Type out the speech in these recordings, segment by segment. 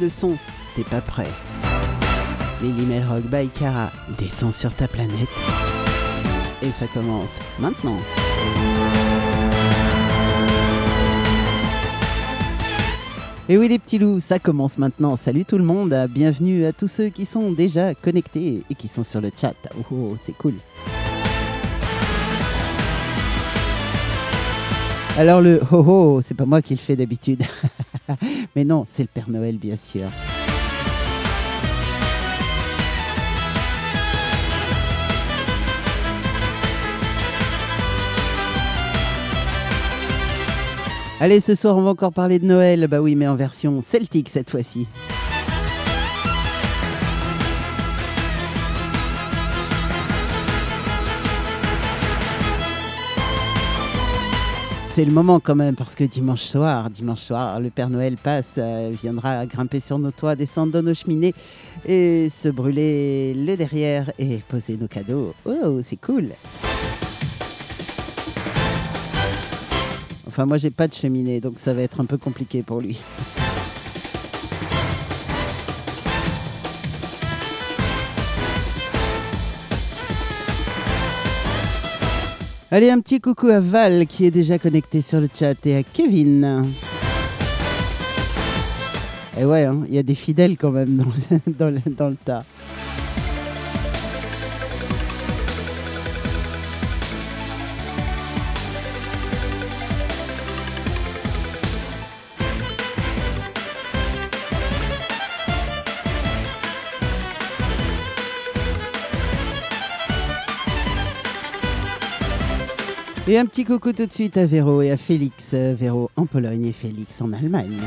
le son, t'es pas prêt. Lily Melrock by Cara descend sur ta planète. Et ça commence maintenant. Et oui les petits loups, ça commence maintenant. Salut tout le monde, bienvenue à tous ceux qui sont déjà connectés et qui sont sur le chat. Oh, oh c'est cool. Alors le ho ho, c'est pas moi qui le fais d'habitude. Mais non, c'est le Père Noël bien sûr. Allez, ce soir, on va encore parler de Noël. Bah oui, mais en version celtique cette fois-ci. C'est le moment quand même parce que dimanche soir, dimanche soir, le Père Noël passe, euh, viendra grimper sur nos toits, descendre dans nos cheminées et se brûler le derrière et poser nos cadeaux. Oh, c'est cool. Enfin, moi, j'ai pas de cheminée, donc ça va être un peu compliqué pour lui. Allez, un petit coucou à Val qui est déjà connecté sur le chat et à Kevin. Et ouais, hein, il y a des fidèles quand même dans dans le tas. Et un petit coucou tout de suite à Véro et à Félix. Véro en Pologne et Félix en Allemagne.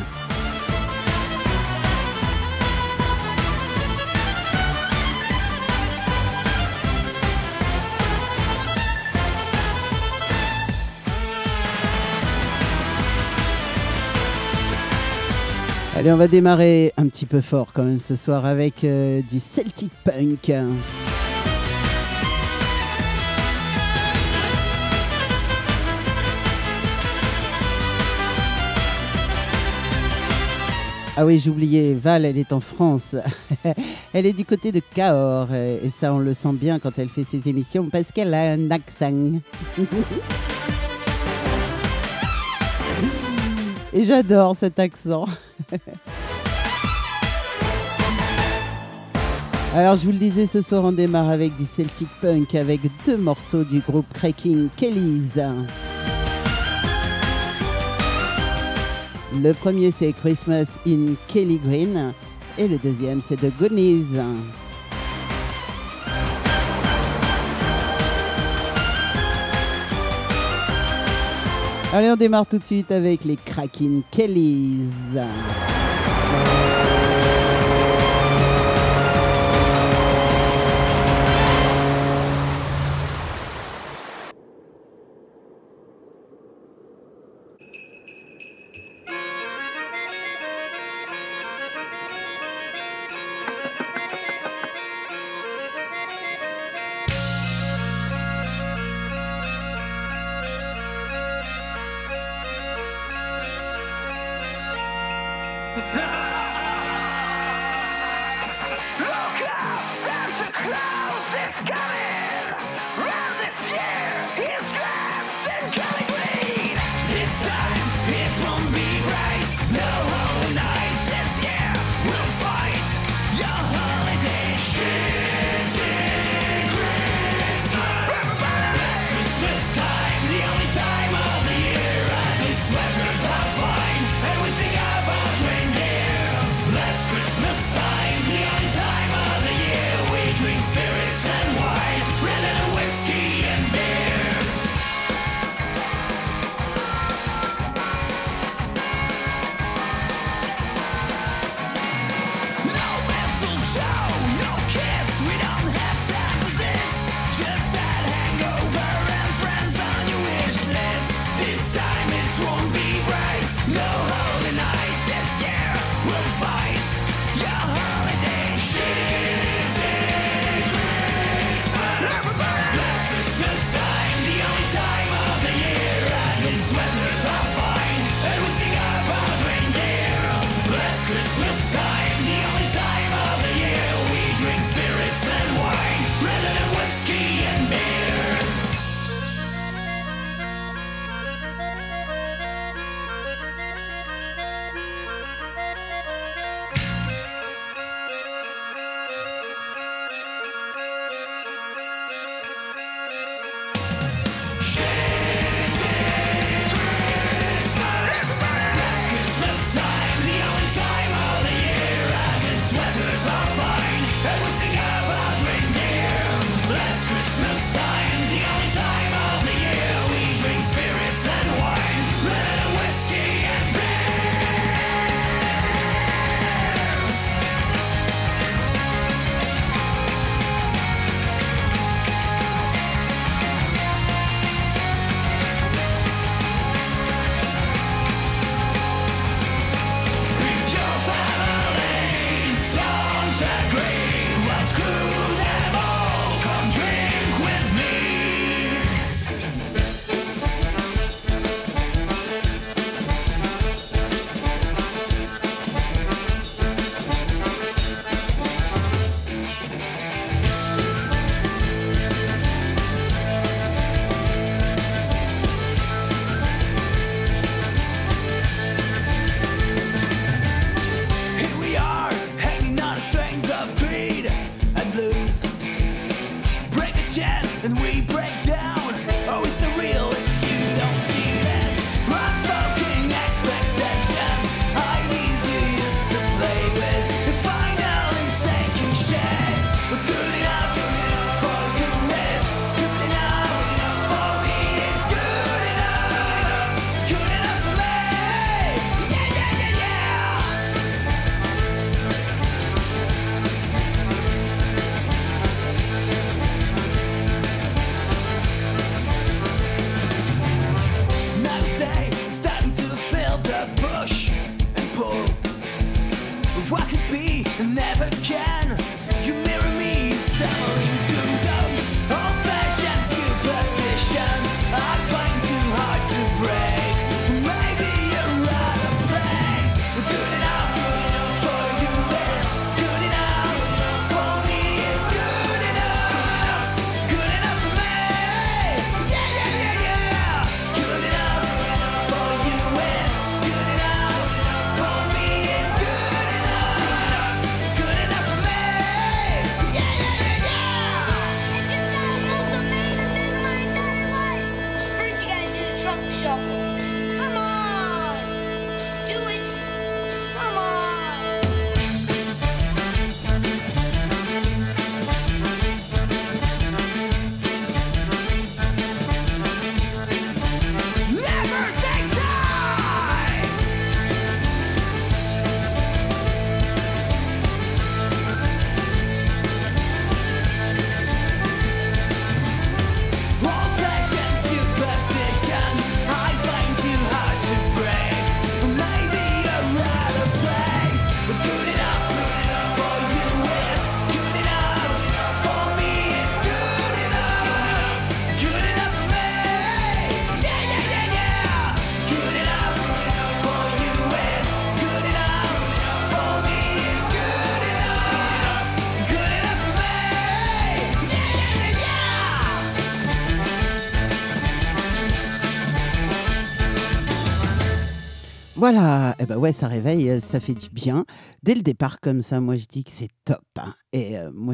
Allez, on va démarrer un petit peu fort quand même ce soir avec euh, du Celtic Punk. Ah oui, oublié, Val, elle est en France. elle est du côté de Cahors. Et ça, on le sent bien quand elle fait ses émissions parce qu'elle a un accent. et j'adore cet accent. Alors, je vous le disais, ce soir, on démarre avec du Celtic Punk avec deux morceaux du groupe Cracking Kellys. Le premier c'est Christmas in Kelly Green et le deuxième c'est The Goonies. Allez, on démarre tout de suite avec les Cracking Kellys. Ha ha! Ouais, ça réveille, euh, ça fait du bien. Dès le départ, comme ça, moi je dis que c'est top. Hein. Et euh, moi,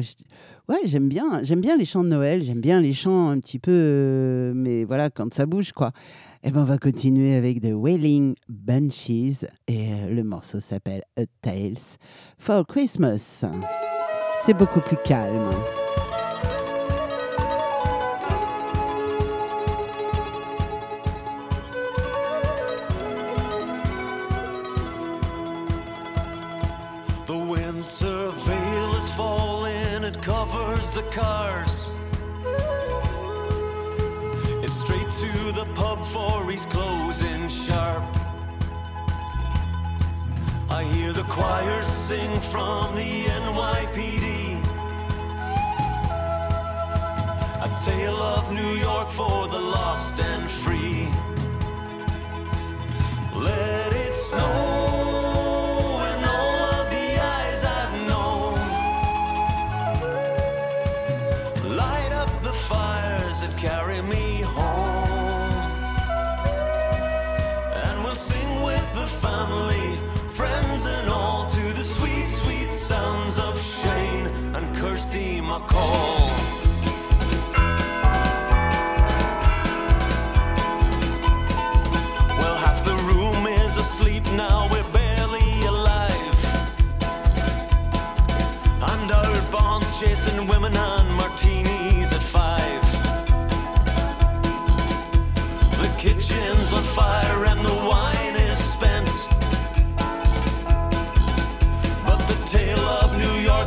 ouais, j'aime bien, j'aime bien les chants de Noël, j'aime bien les chants un petit peu, euh, mais voilà, quand ça bouge, quoi. Et eh ben on va continuer avec The Wailing Bunches et le morceau s'appelle A Tales for Christmas. C'est beaucoup plus calme. The cars. It's straight to the pub for he's closing sharp. I hear the choirs sing from the NYPD. A tale of New York for the lost and free. Let it snow. Sounds of Shane and Kirsty MacColl. Well, half the room is asleep now, we're barely alive. And our bonds chasing women and martinis at five. The kitchen's on fire and the wine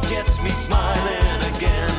gets me smiling again.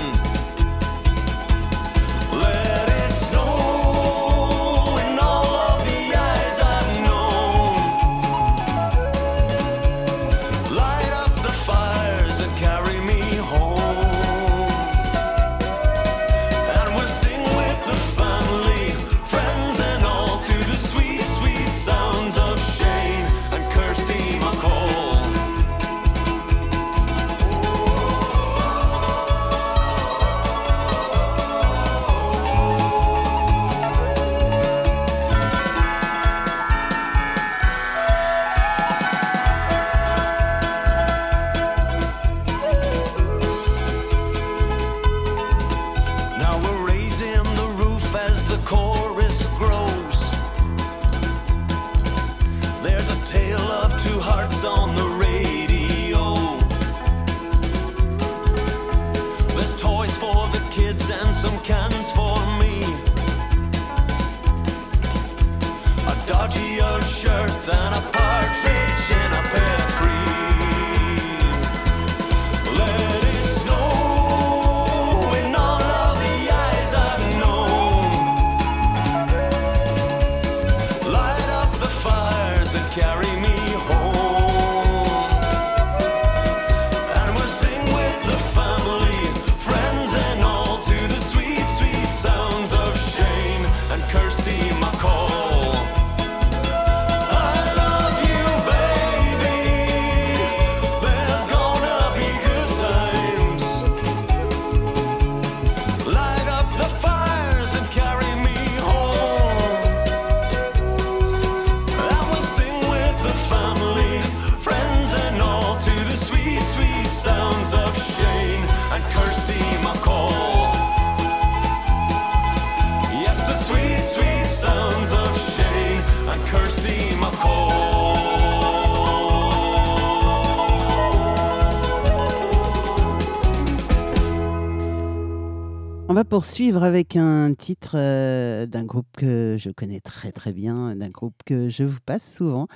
Poursuivre avec un titre euh, d'un groupe que je connais très très bien, d'un groupe que je vous passe souvent,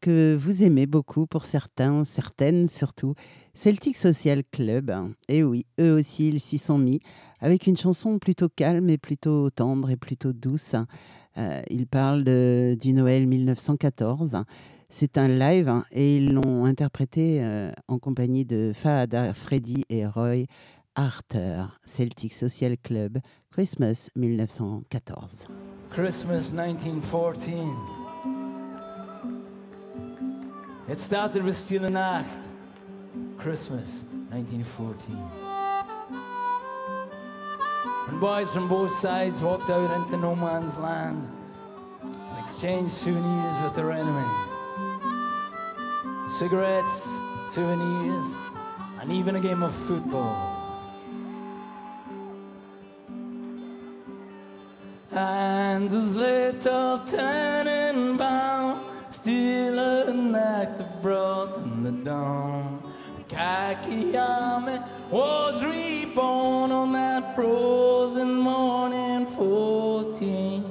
que vous aimez beaucoup pour certains, certaines surtout, Celtic Social Club. Et oui, eux aussi, ils s'y sont mis avec une chanson plutôt calme et plutôt tendre et plutôt douce. Euh, ils parlent du Noël 1914. C'est un live et ils l'ont interprété euh, en compagnie de Fahad Freddy et Roy Arthur, Celtic Social Club, Christmas 1914. Christmas 1914. It started with Stille Nacht. Christmas 1914. When boys from both sides walked out into no man's land and exchanged souvenirs with their enemy. Cigarettes, souvenirs, and even a game of football. And his little bound, still an act of brought in the dawn. Army was reborn on that frozen morning 14.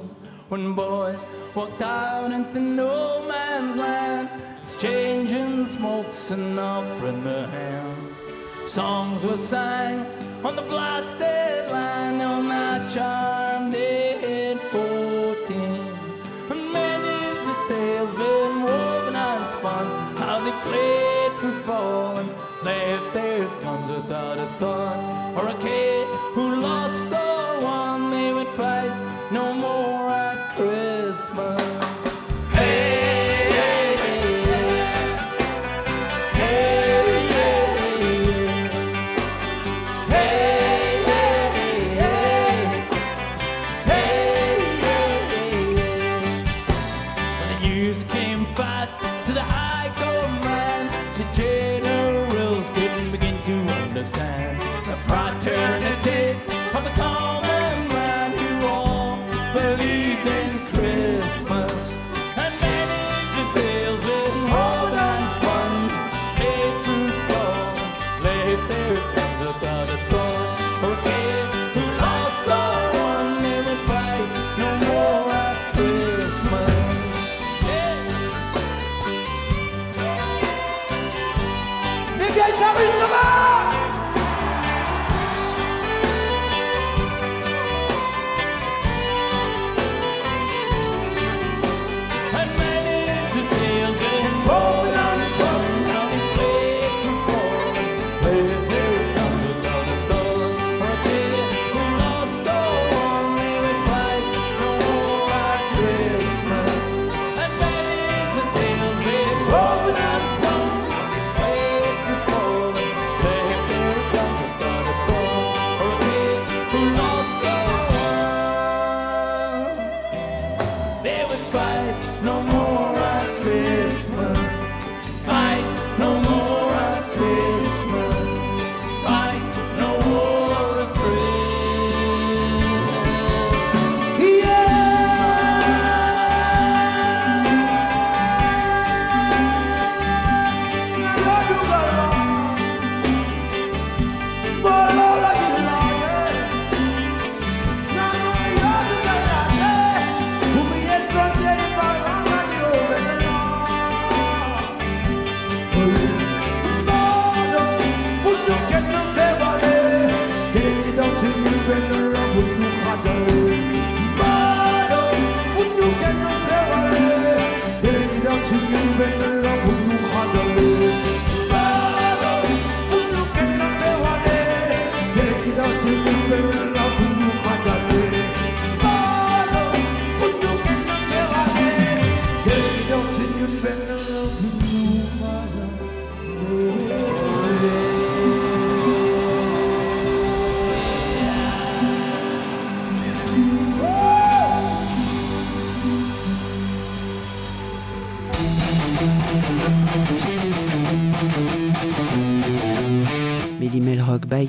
When boys walked out into no man's land, exchanging smokes and offering their hands. Songs were sang on the blasted line on that charmed day at 14. And many's the tales been woven and spun how they played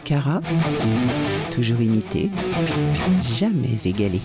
Cara, toujours imité, jamais égalé.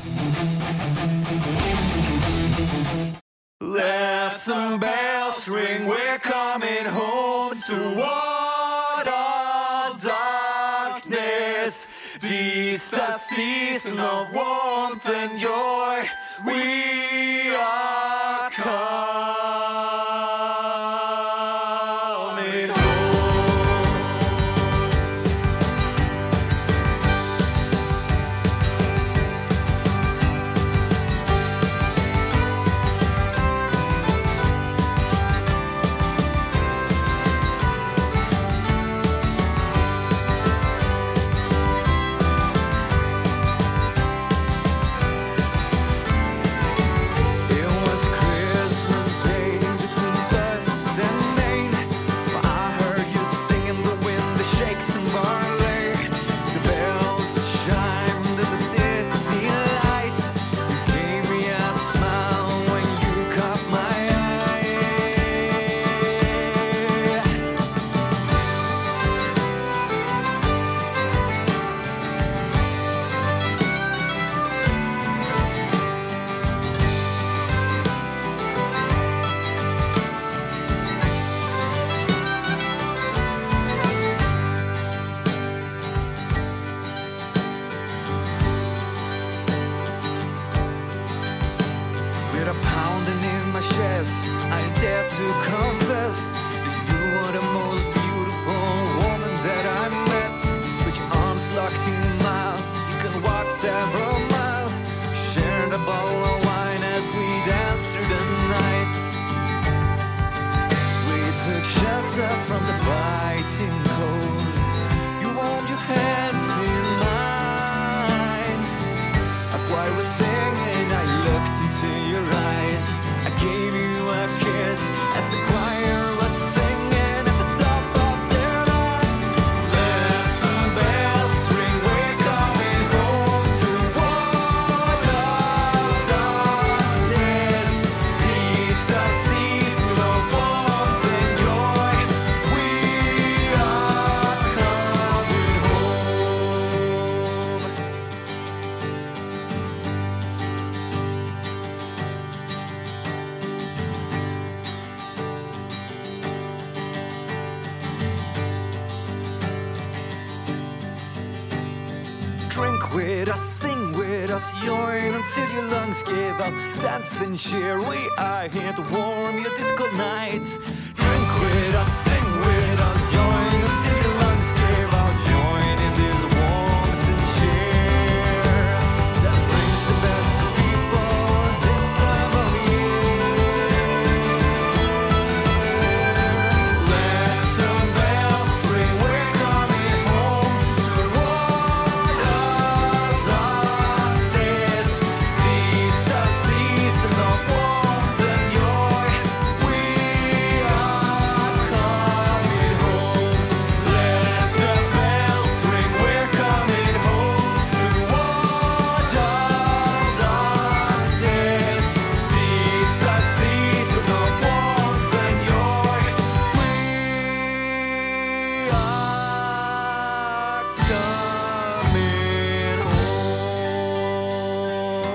Give up. Dance and cheer, we are here to warm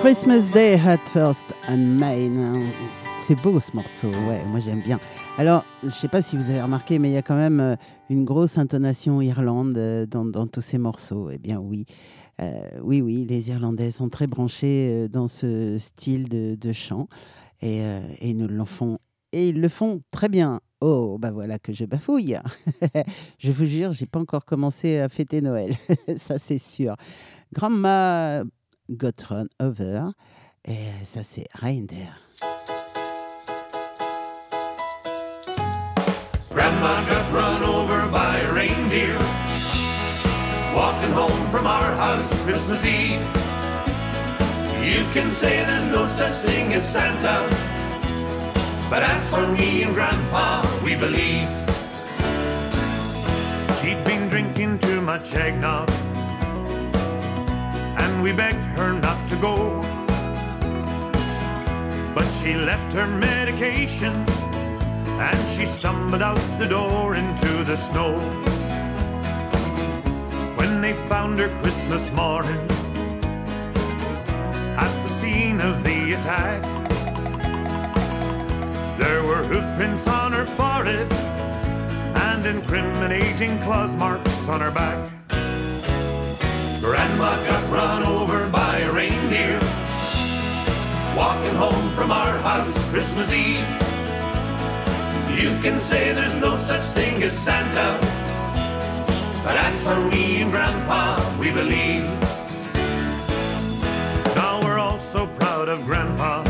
Christmas Day at First and Main. C'est beau ce morceau, ouais, moi j'aime bien. Alors, je sais pas si vous avez remarqué, mais il y a quand même euh, une grosse intonation irlande euh, dans, tous ces morceaux. Eh bien oui, Euh, oui, oui, les Irlandais sont très branchés dans ce style de, chant et, et ils nous le font et ils le font très bien. Oh, bah voilà que je bafouille. je vous jure, j'ai pas encore commencé à fêter Noël, ça c'est sûr. Grandma got run over et ça c'est Reindeer. Grandma got run over by a reindeer. Walking home from our house Christmas Eve. You can say there's no such thing as Santa. But as for me and Grandpa, we believe. She'd been drinking too much eggnog. And we begged her not to go. But she left her medication and she stumbled out the door into the snow. When they found her Christmas morning at the scene of the attack, there were hoofprints on her forehead and incriminating claws marks on her back. Grandma got run over by a reindeer. Walking home from our house Christmas Eve. You can say there's no such thing as Santa. But as for me and Grandpa, we believe. Now we're all so proud of Grandpa.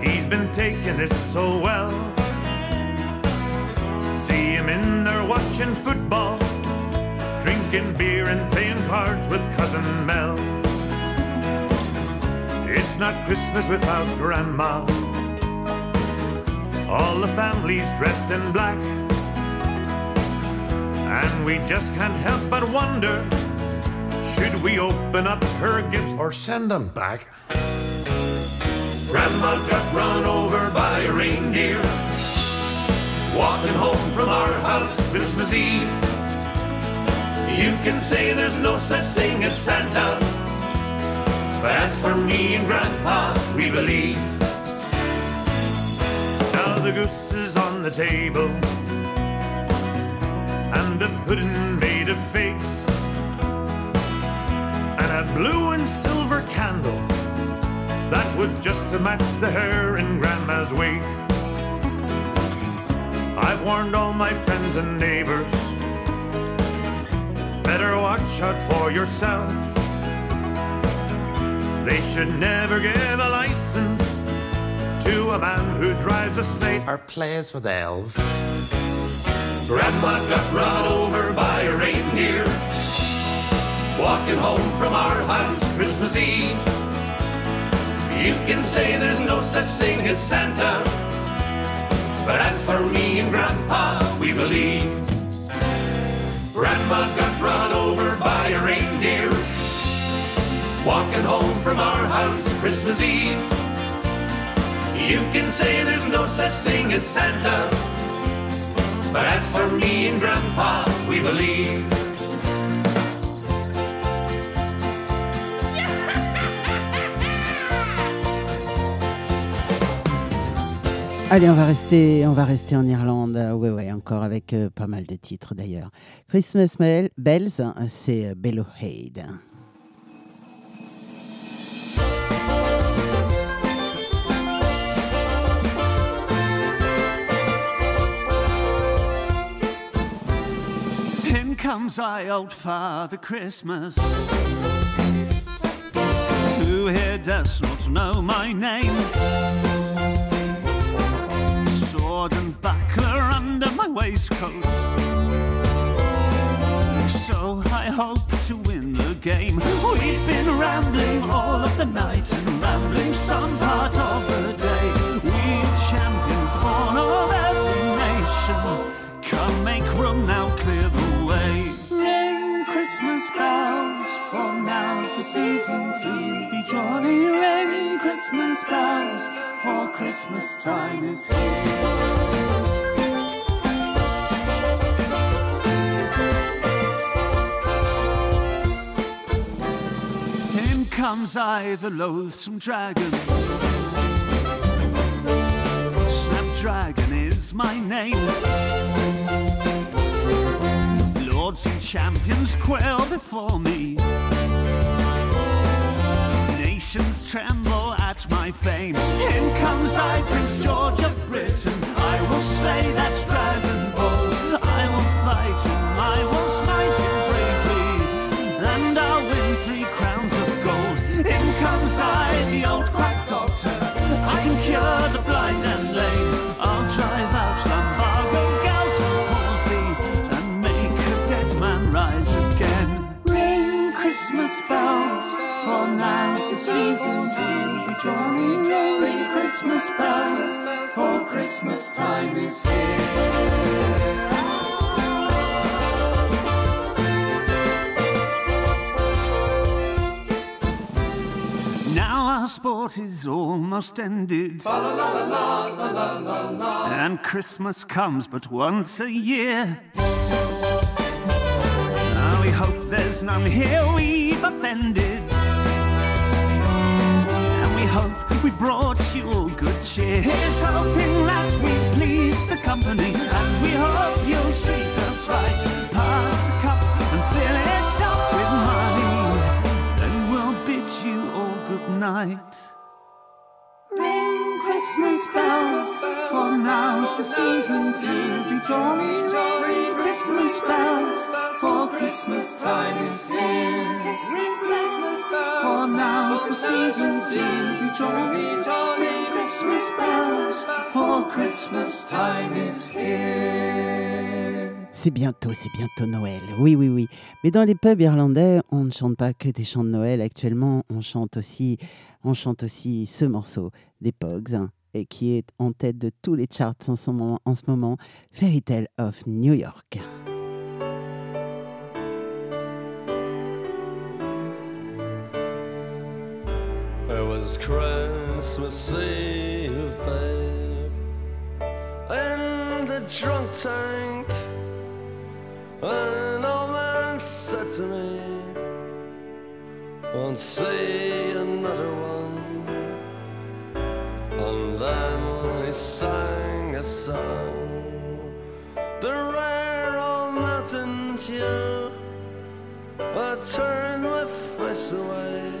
He's been taking this so well. See him in there watching football, drinking beer and playing cards with Cousin Mel. It's not Christmas without Grandma. All the family's dressed in black. And we just can't help but wonder should we open up her gifts or send them back? Grandma got run over by a reindeer. Walking home from our house Christmas Eve. You can say there's no such thing as Santa. But as for me and Grandpa, we believe. Now the goose is on the table. And the pudding made of figs. And a blue and silver candle that would just to match the hair in Grandma's wig. I've warned all my friends and neighbors. Better watch out for yourselves. They should never give a license to a man who drives a sleigh or plays with elves. Grandma got run over by a reindeer. Walking home from our house Christmas Eve. You can say there's no such thing as Santa. But as for me and Grandpa, we believe. Grandma got run over by a reindeer. Walking home from our house Christmas Eve. You can say there's no such thing as Santa. But as for me and Grandpa, we believe. Allez, on va rester, on va rester en Irlande. Euh, Ouais, ouais, encore avec euh, pas mal de titres d'ailleurs. Christmas Bell- Bells, c'est euh, Bello Haid. In comes I, old Father Christmas, who here does not know my name. Sword and buckler under my waistcoat. So I hope to win the game. We've been rambling all of the night and rambling some part of the day. We champions born of every nation. Come make room now, to be jolly. Ring Christmas bells, for Christmas time is here. In comes I, the loathsome dragon. Snapdragon is my name. Lords and champions quail before me. Nations tremble at my fame. In comes I, Prince George of Britain. I will slay that dragon bull. I will fight him. I will smite him bravely. And I'll win three crowns of gold. In comes I, the old quack doctor. I can cure the blind and lame. I'll drive out lumbago, gout, and palsy, and make a dead man rise again. Ring Christmas bells, for now's the season to be jolly. Ring Christmas bells, for Christmas time is here. Now our sport is almost ended. And Christmas comes but once a year. Now we hope there's none here we've offended. We brought you all good cheer. Here's hoping that we please the company, and we hope you'll treat us right. Pass the cup and fill it up with money, then we'll bid you all good night. Christmas bells, for now's the season to be jolly. Ring Christmas bells, for Christmas time is here. Ring Christmas bells, for now's the season to be jolly. Ring Christmas bells, for Christmas time is here. C'est bientôt, c'est bientôt Noël. Oui, oui, oui. Mais dans les pubs irlandais, on ne chante pas que des chants de Noël. Actuellement, on chante aussi, on chante aussi ce morceau des Pogs, et qui est en tête de tous les charts en ce moment, en ce moment Fairy Tale of New York. It was Christmas Eve, babe, in the drunk tank. An old man said to me, Won't see another one. And then he sang a song, the rare old mountain tune. I turned my face away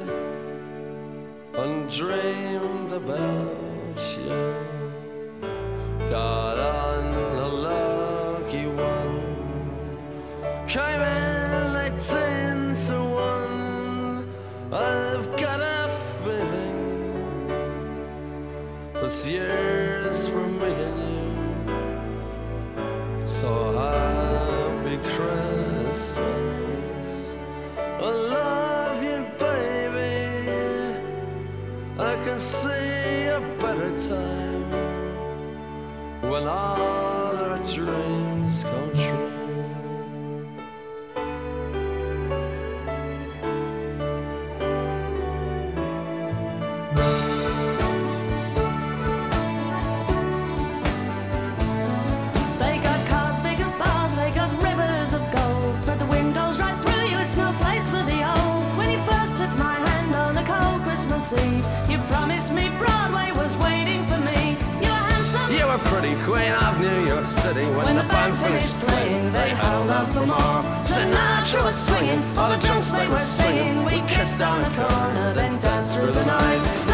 and dreamed about you. Got on a lucky one, came in 18 to 1. This year's me and you. So happy Christmas. I love you, baby. I can see a better time when all our dreams come true. Sinatra was swinging, all the drunks they were singing. We kissed on the corner, then danced through the night.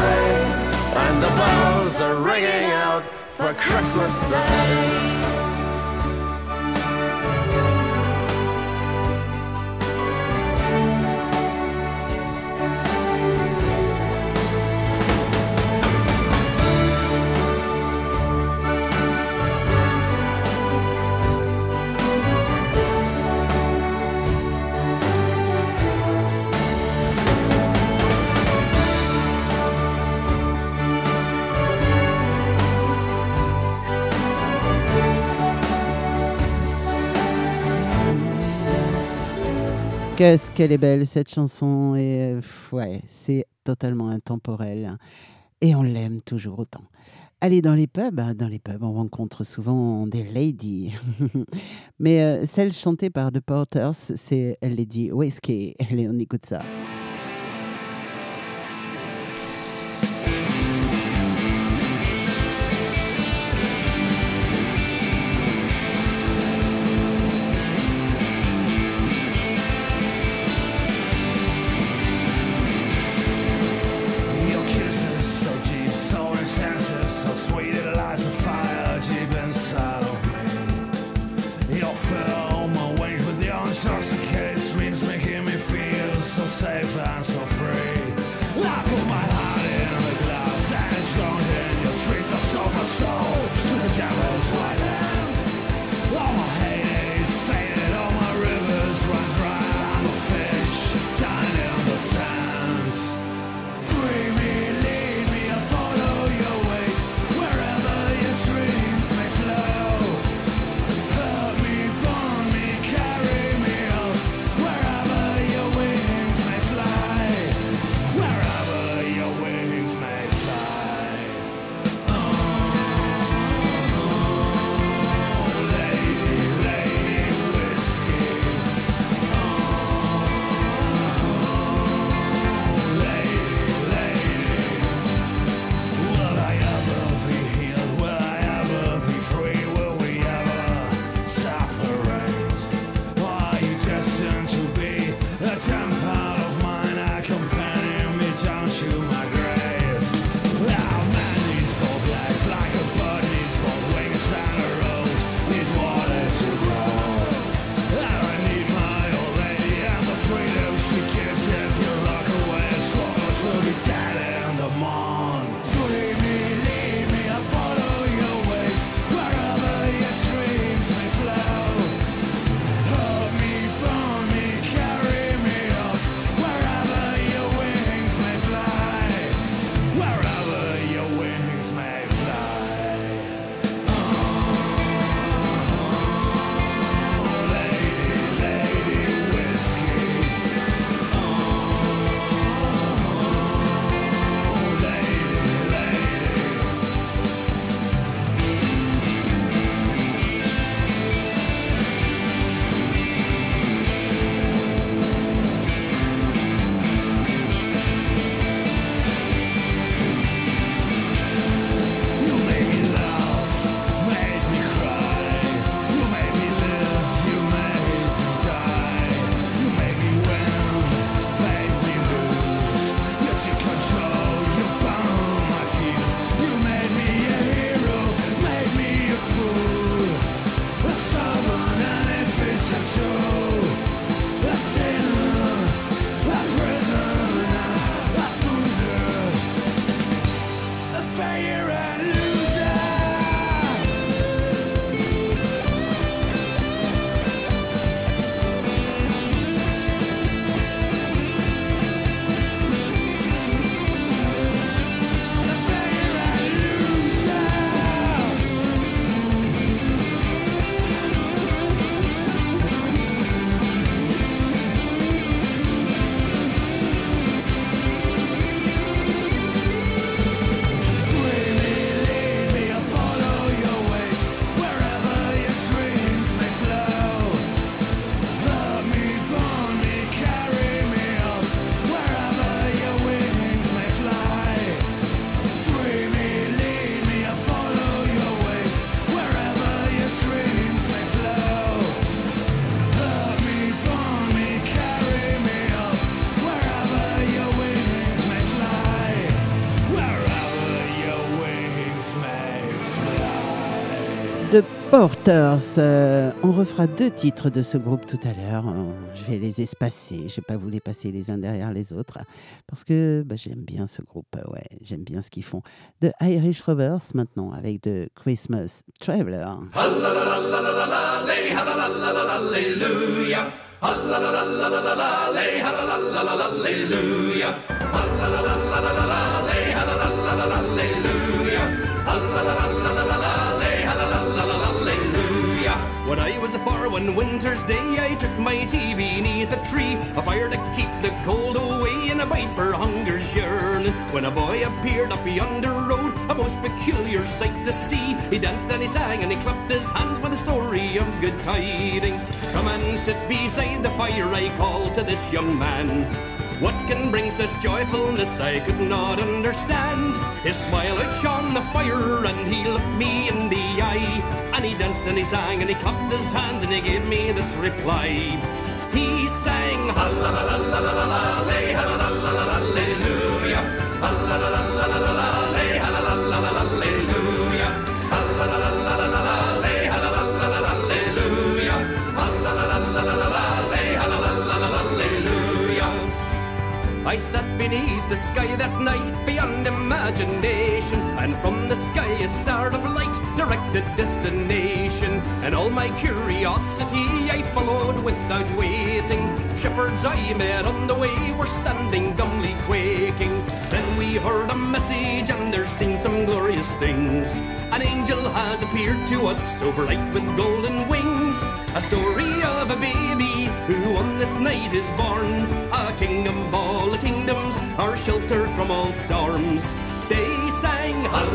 And the bells are ringing out for Christmas Day. qu'est-ce qu'elle est belle cette chanson et ouais, c'est totalement intemporel et on l'aime toujours autant. Aller dans les pubs, hein, dans les pubs, on rencontre souvent des ladies. Mais euh, celle chantée par The Porters, c'est Lady Whiskey. Allez, on écoute ça. waited Eliza Porters. Euh, on refera deux titres de ce groupe tout à l'heure. Euh, je vais les espacer. Je ne vais pas vous les passer les uns derrière les autres parce que bah, j'aime bien ce groupe. Euh, ouais, j'aime bien ce qu'ils font. The Irish Rovers maintenant avec The Christmas Traveler. Hallelujah. One winter's day I took my tea beneath a tree, a fire to keep the cold away and a bite for hunger's yearning. When a boy appeared up yonder road, a most peculiar sight to see. He danced and he sang and he clapped his hands with a story of good tidings. Come and sit beside the fire, I called to this young man. What can bring such joyfulness I could not understand. His smile outshone the fire and he looked me in the eye. And he danced and he sang and he clapped his hands and he gave me this reply. He sang ha la sat beneath the sky that night beyond imagination, and from the sky a star of light directed destination. And all my curiosity I followed without waiting. Shepherds I met on the way were standing dumbly quaking. Then we heard a message, and there seemed some glorious things. An angel has appeared to us, so bright with golden wings. A story of a baby who on this night is born. A king of all the kingdoms, our shelter from all storms. They sang ha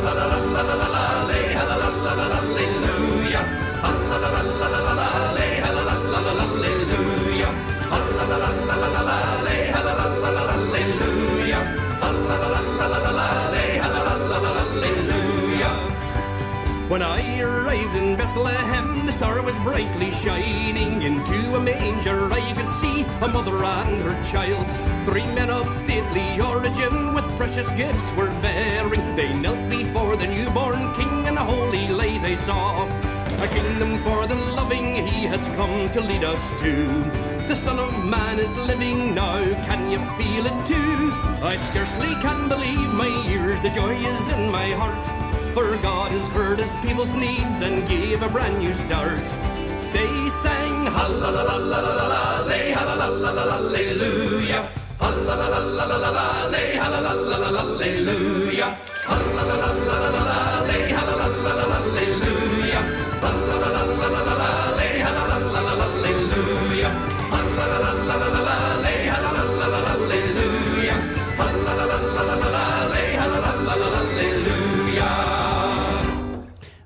brightly shining. Into a manger I could see a mother and her child. Three men of stately origin with precious gifts were bearing. They knelt before the newborn king and a holy light I saw. A kingdom for the loving he has come to lead us to. The Son of Man is living now, can you feel it too? I scarcely can believe my ears, the joy is in my heart. For God has heard his people's needs, and gave a brand new start. They sang hallelujah, hallelujah, hallelujah, hallelujah.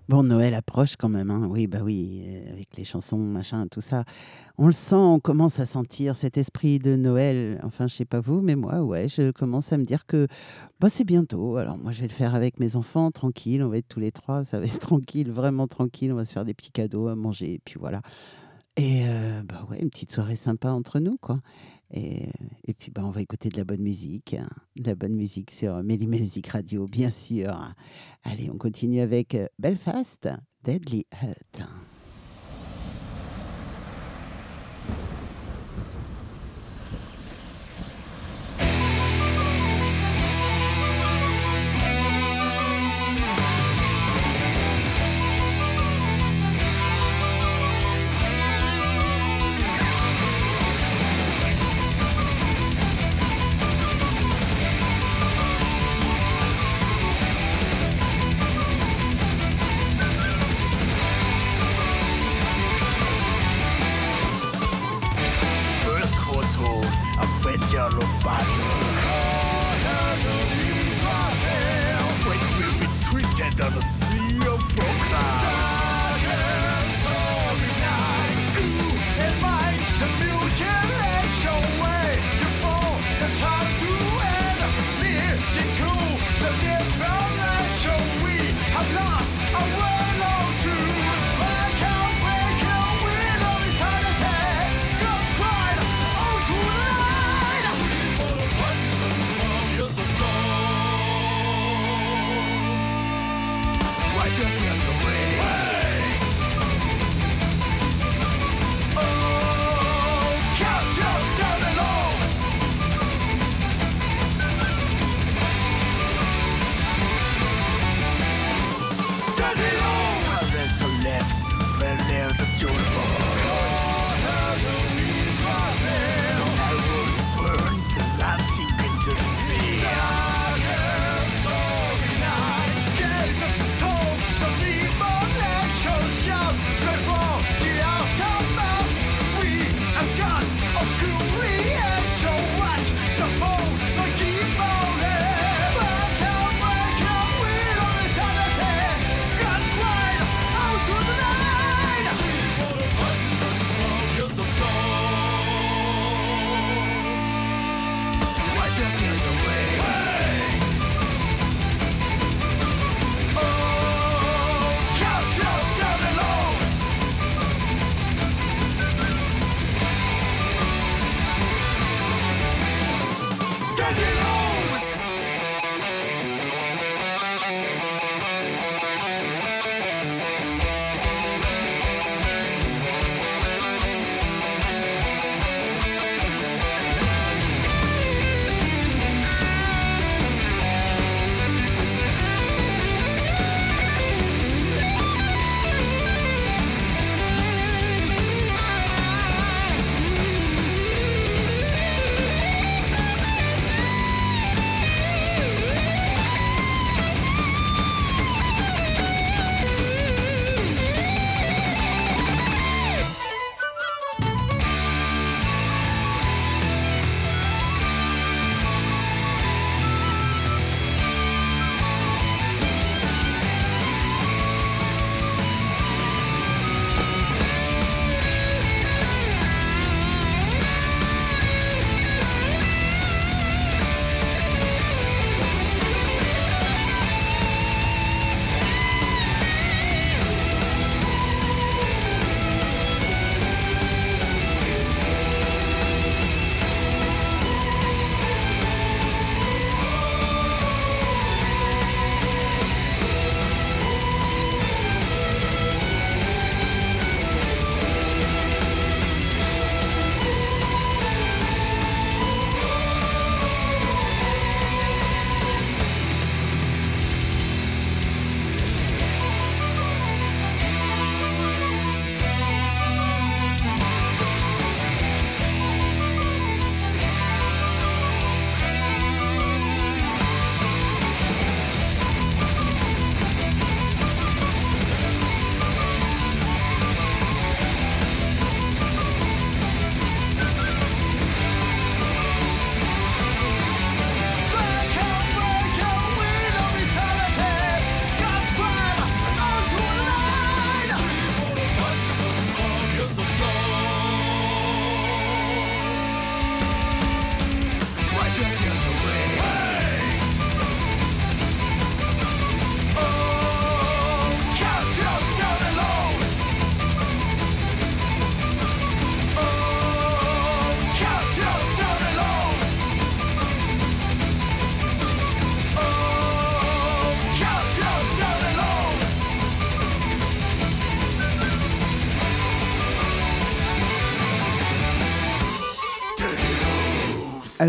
Bon, Noël approche quand même, hein. oui, bah oui, euh, avec les chansons, machin, tout ça. On le sent, on commence à sentir cet esprit de Noël. Enfin, je sais pas vous, mais moi, ouais, je commence à me dire que bah, c'est bientôt. Alors, moi, je vais le faire avec mes enfants, tranquille. On va être tous les trois, ça va être tranquille, vraiment tranquille. On va se faire des petits cadeaux à manger, et puis voilà. Et euh, bah ouais, une petite soirée sympa entre nous, quoi. Et, puis, bah, on va écouter de la bonne musique, hein. de la bonne musique sur Méli Music Radio, bien sûr. Allez, on continue avec euh, Belfast, Deadly Hurt.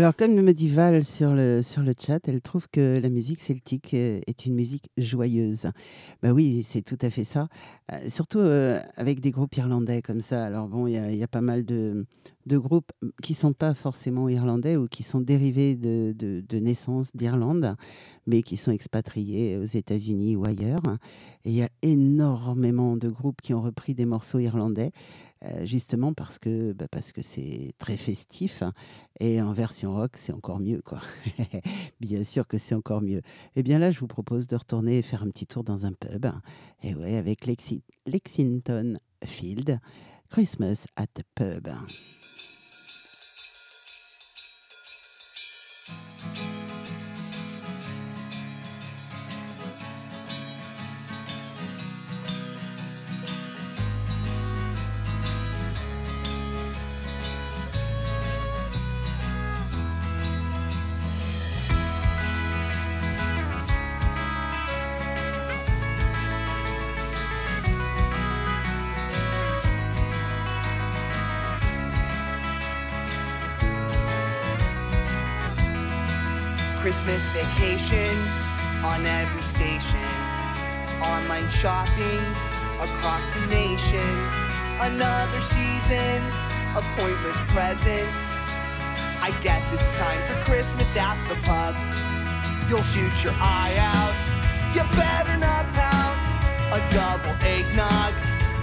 Alors, comme me dit Val sur le, sur le chat, elle trouve que la musique celtique euh, est une musique joyeuse. Bah oui, c'est tout à fait ça. Euh, surtout euh, avec des groupes irlandais comme ça. Alors bon, il y a, pas mal de, de groupes qui sont pas forcément irlandais ou qui sont dérivés de, de, de naissance d'Irlande, mais qui sont expatriés aux États-Unis ou ailleurs. Et il y a énormément de groupes qui ont repris des morceaux irlandais. Euh, justement parce que bah, parce que c'est très festif hein, et en version rock c'est encore mieux quoi. Bien sûr que c'est encore mieux. Et bien là je vous propose de retourner faire un petit tour dans un pub et ouais avec Lexi- Lexington Field Christmas at the pub. On every station. Online shopping across the nation. Another season of pointless presents. I guess it's time for Christmas at the pub. You'll shoot your eye out. You better not pout. A double eggnog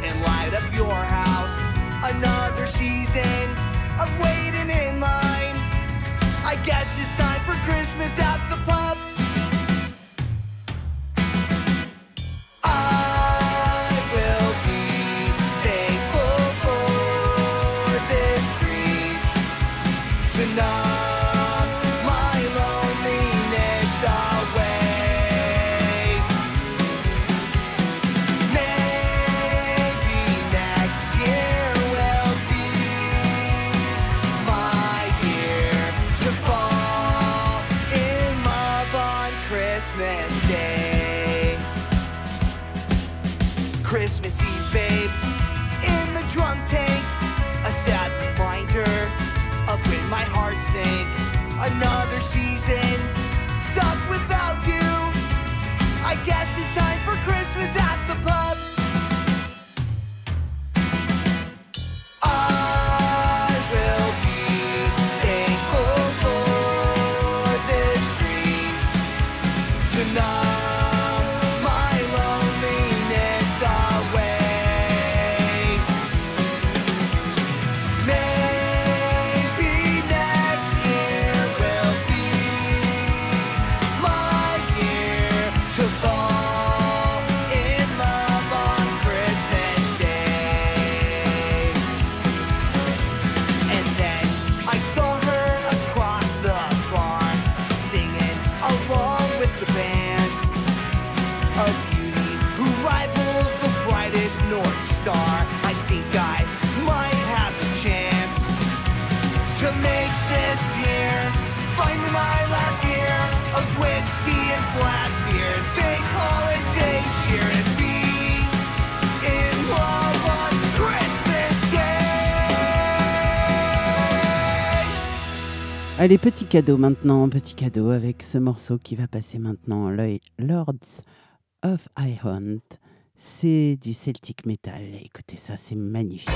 and light up your house. Another season of waiting in line. I guess it's time for Christmas at the pub. The tank, a sad reminder of when my heart sank. Another season stuck without you. I guess it's time Allez, petit cadeau maintenant, petit cadeau avec ce morceau qui va passer maintenant, Lords of Iron. C'est du Celtic Metal. Écoutez ça, c'est magnifique.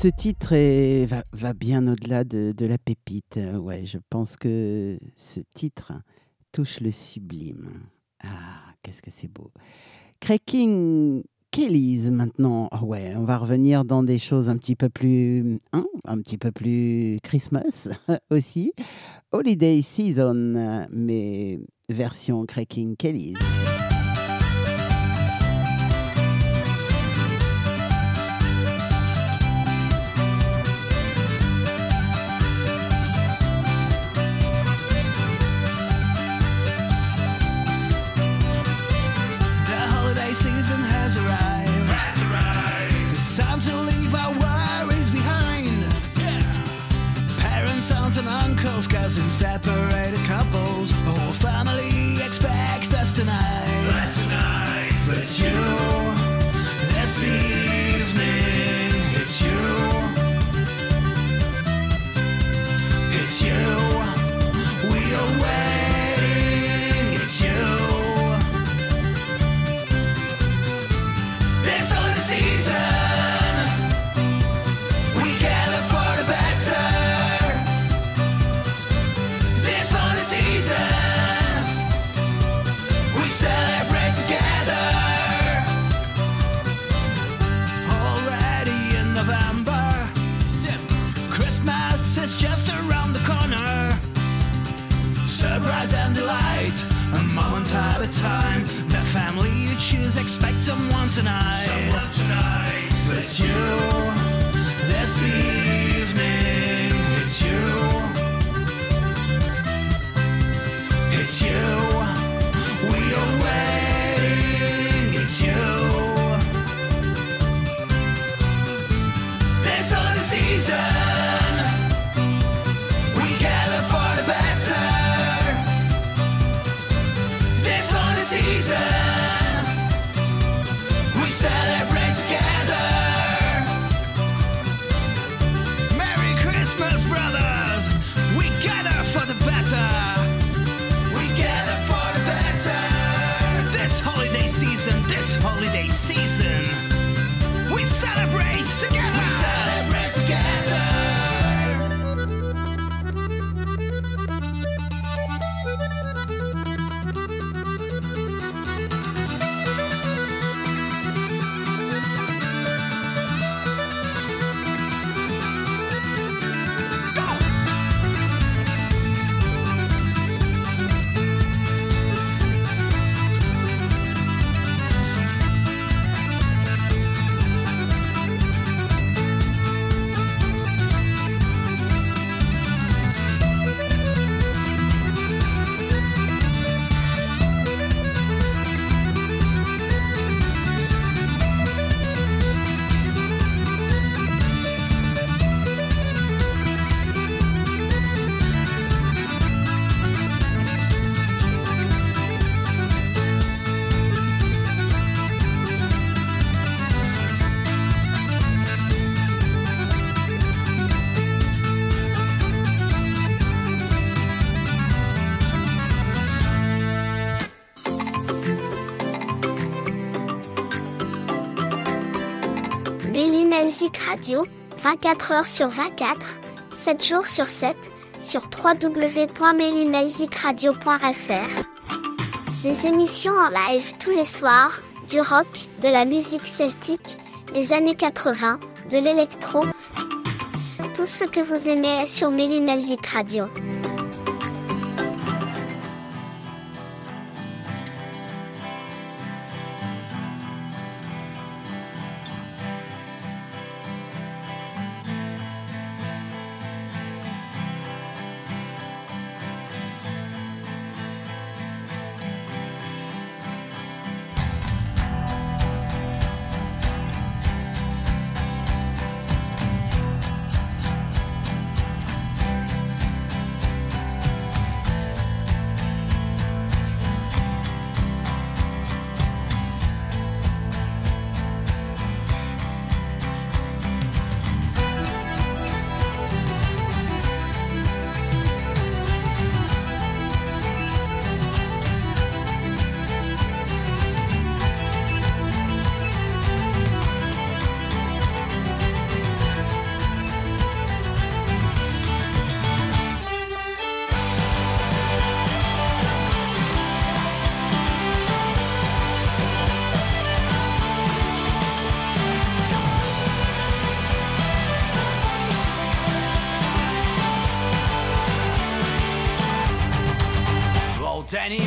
Ce titre va, bien au-delà de, la pépite. Euh, Ouais, je pense que ce titre touche le sublime. Ah, qu'est-ce que c'est beau. Cracking Kellys maintenant. Ah ouais, on va revenir dans des choses un petit peu plus, hein, un petit peu plus Christmas aussi. Holiday Season, mais version Cracking Kellys. Radio, 24 heures sur 24, 7 jours sur 7, sur www.melimelsicradio.fr. Des émissions en live tous les soirs, du rock, de la musique celtique, les années 80, de l'électro. Tout ce que vous aimez est sur Mélimelzik Radio. Danny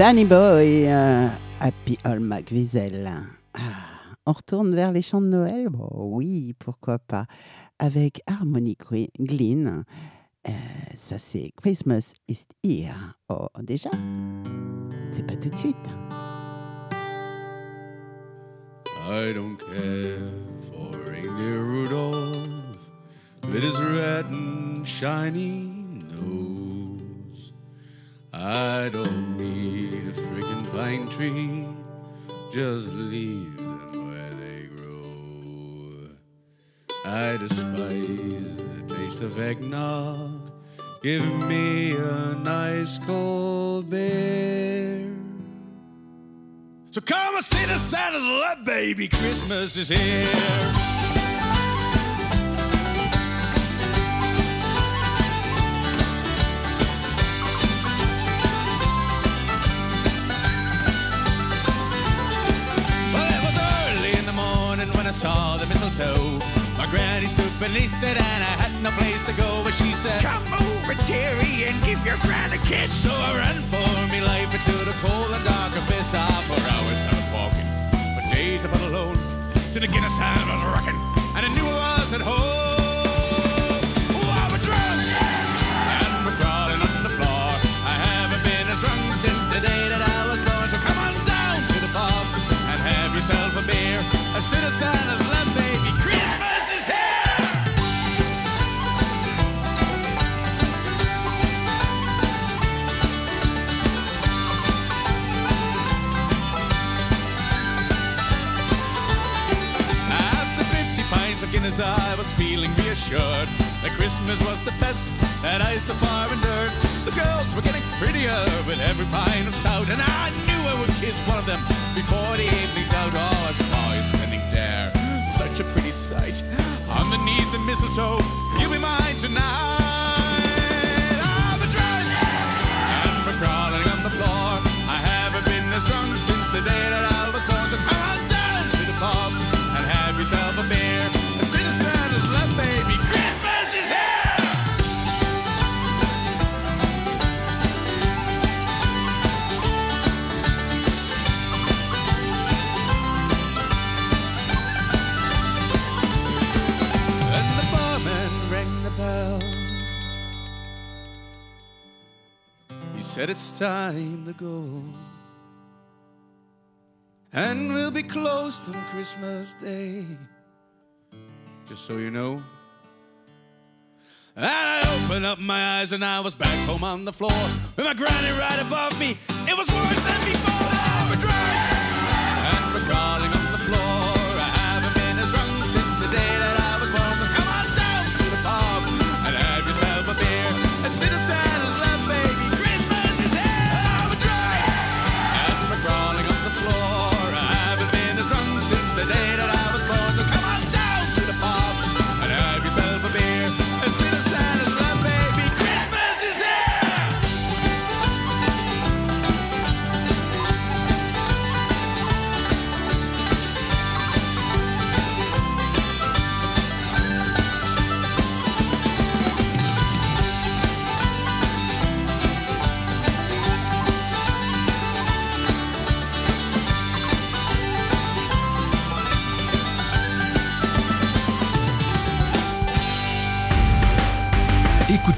Danny Boy, euh, Happy All McVizel. Ah, on retourne vers les chants de Noël? Bon, Oui, pourquoi pas. Avec Harmony Glynn. Euh, ça, c'est Christmas is here. Oh, déjà? C'est pas tout de suite. I don't care for reindeer Rudolph his red and shiny nose. I don't a freaking pine tree, just leave them where they grow. I despise the taste of eggnog. Give me a nice cold beer. So come and see the Santa's love, baby. Christmas is here. Saw the mistletoe. My granny stood beneath it and I had no place to go, but she said, Come over, dearie, and give your gran a kiss. So I ran for me life into the cold and dark abyss. Ah, for hours I was walking, for days I felt alone. To the Guinness hand was rocking, and I knew I was at home. Oh, I'm a I was feeling reassured that Christmas was the best that I so far endured. The girls were getting prettier with every pint of stout, and I knew I would kiss one of them before the evening's out. Oh, I saw you there, such a pretty sight. Underneath the mistletoe, you'll be mine tonight. it's time to go. And we'll be closed on Christmas Day. Just so you know. And I opened up my eyes and I was back home on the floor with my granny right above me. It was worse than before.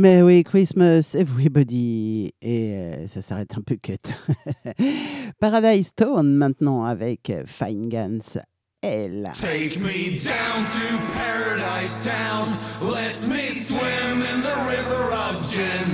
Merry Christmas everybody Et euh, ça s'arrête un peu cut. Paradise Stone maintenant avec euh, Fine Guns L. Take me down to Paradise Town, let me swim in the river of gin.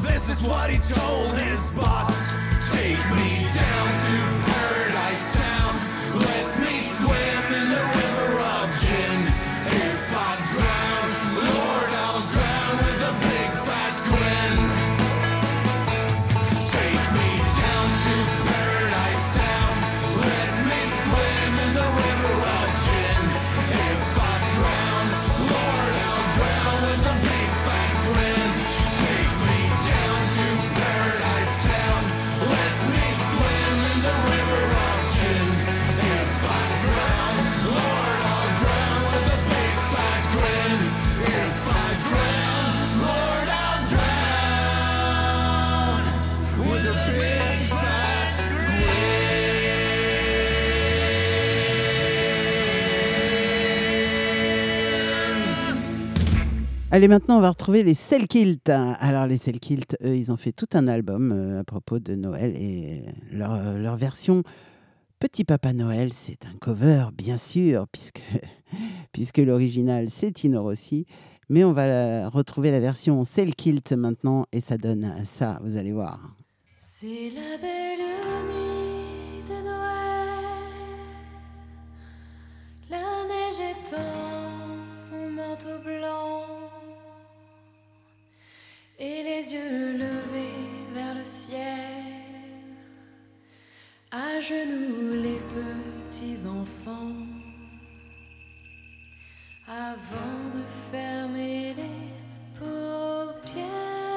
This is what he told his boss. Take me Allez, maintenant, on va retrouver les Selkilt. Alors, les Selkilt, eux, ils ont fait tout un album euh, à propos de Noël et euh, euh, leur, version Petit Papa Noël, c'est un cover, bien sûr, puisque, l'original, c'est Tino Rossi. Mais on va retrouver la version Selkilt maintenant et ça donne ça, vous allez voir. C'est la belle nuit de Noël. La neige étend son manteau blanc et les yeux levés vers le ciel. À genoux les petits enfants, avant de fermer les paupières.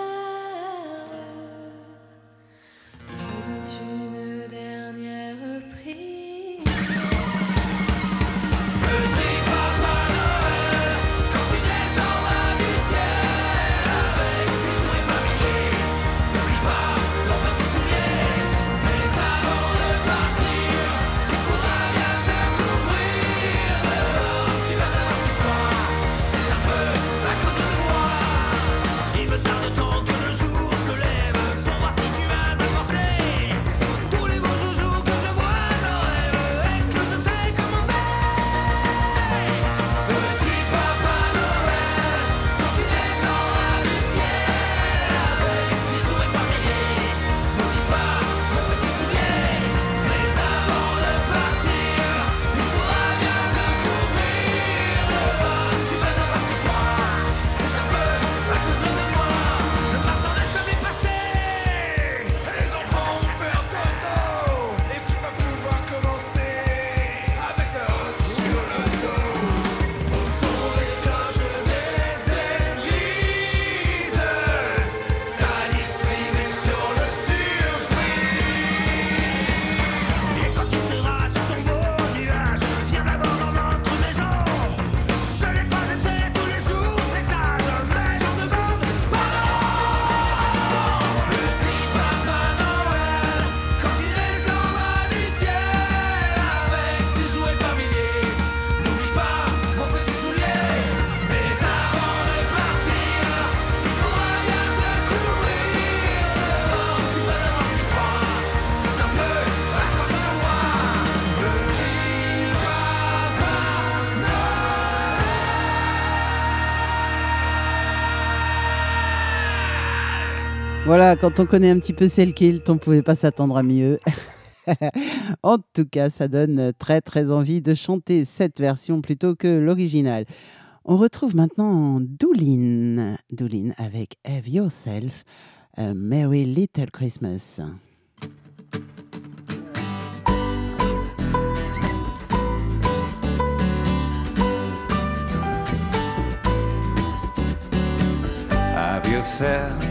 Quand on connaît un petit peu Selkilt, on pouvait pas s'attendre à mieux. en tout cas, ça donne très très envie de chanter cette version plutôt que l'original. On retrouve maintenant Doulin, Doulin avec Have Yourself, a Merry Little Christmas. Have yourself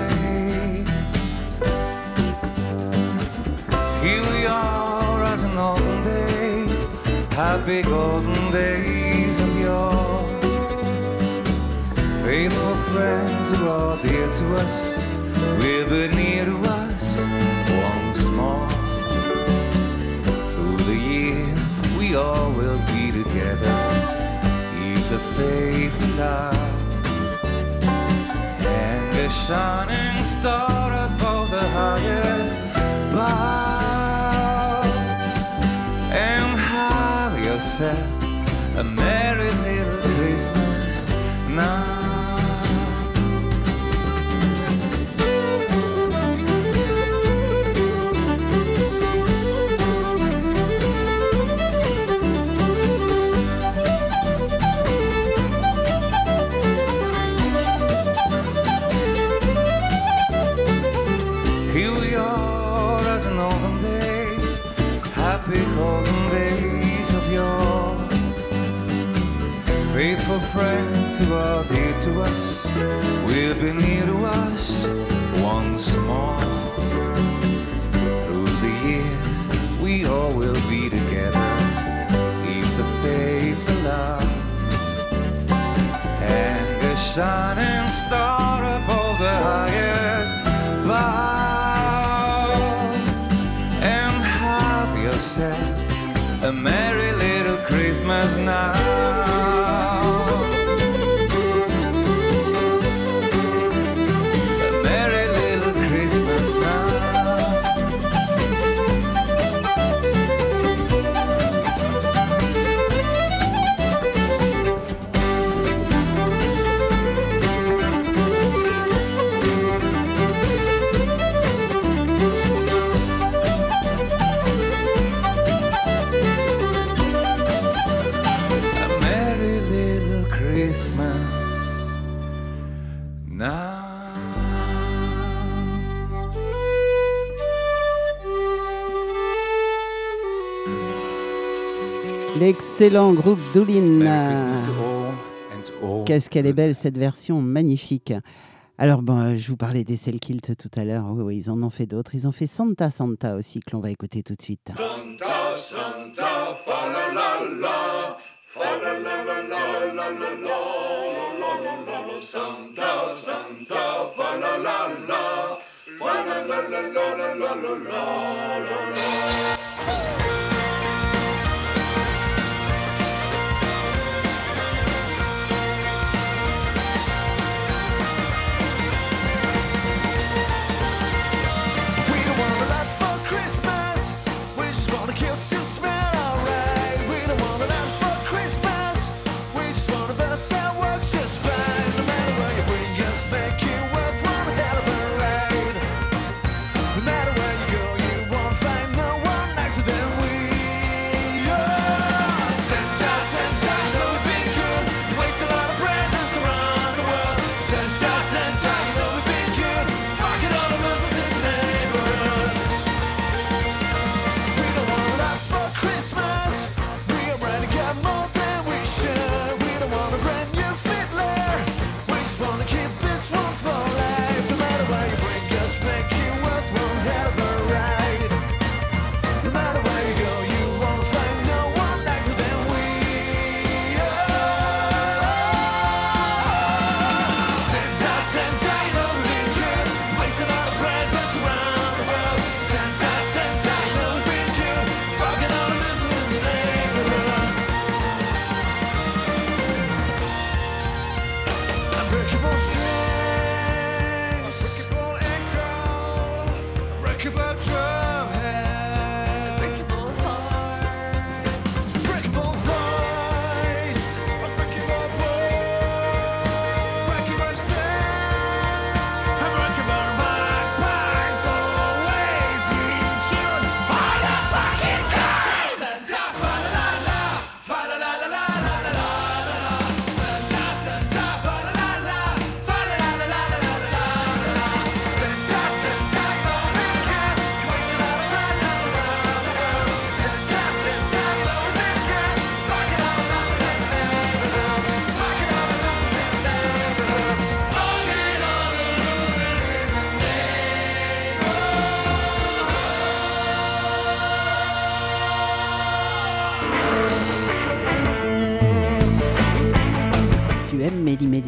Happy golden days of yours. Faithful friends who are dear to us, will be near to us once more. Through the years, we all will be together, keep the faith and love. And a shining star above the highest bow. And yourself a merry little Christmas now. Faithful friends who are dear to us will be near to us once more. Through the years, we all will be together. Keep the faith alive. And a shining star above the highest bow. And have yourself a merry little Christmas now. L'excellent groupe all. Qu'est-ce qu'elle est belle cette version magnifique. Alors bon, je vous parlais des Selkilt tout à l'heure. Oui, oui, ils en ont fait d'autres. Ils ont fait Santa Santa aussi que l'on va écouter tout de suite. Santa, Santa, fa la la la, fa la la la la la la la la la la la Santa, Santa, fa la la la, fa la la la la la la la la la.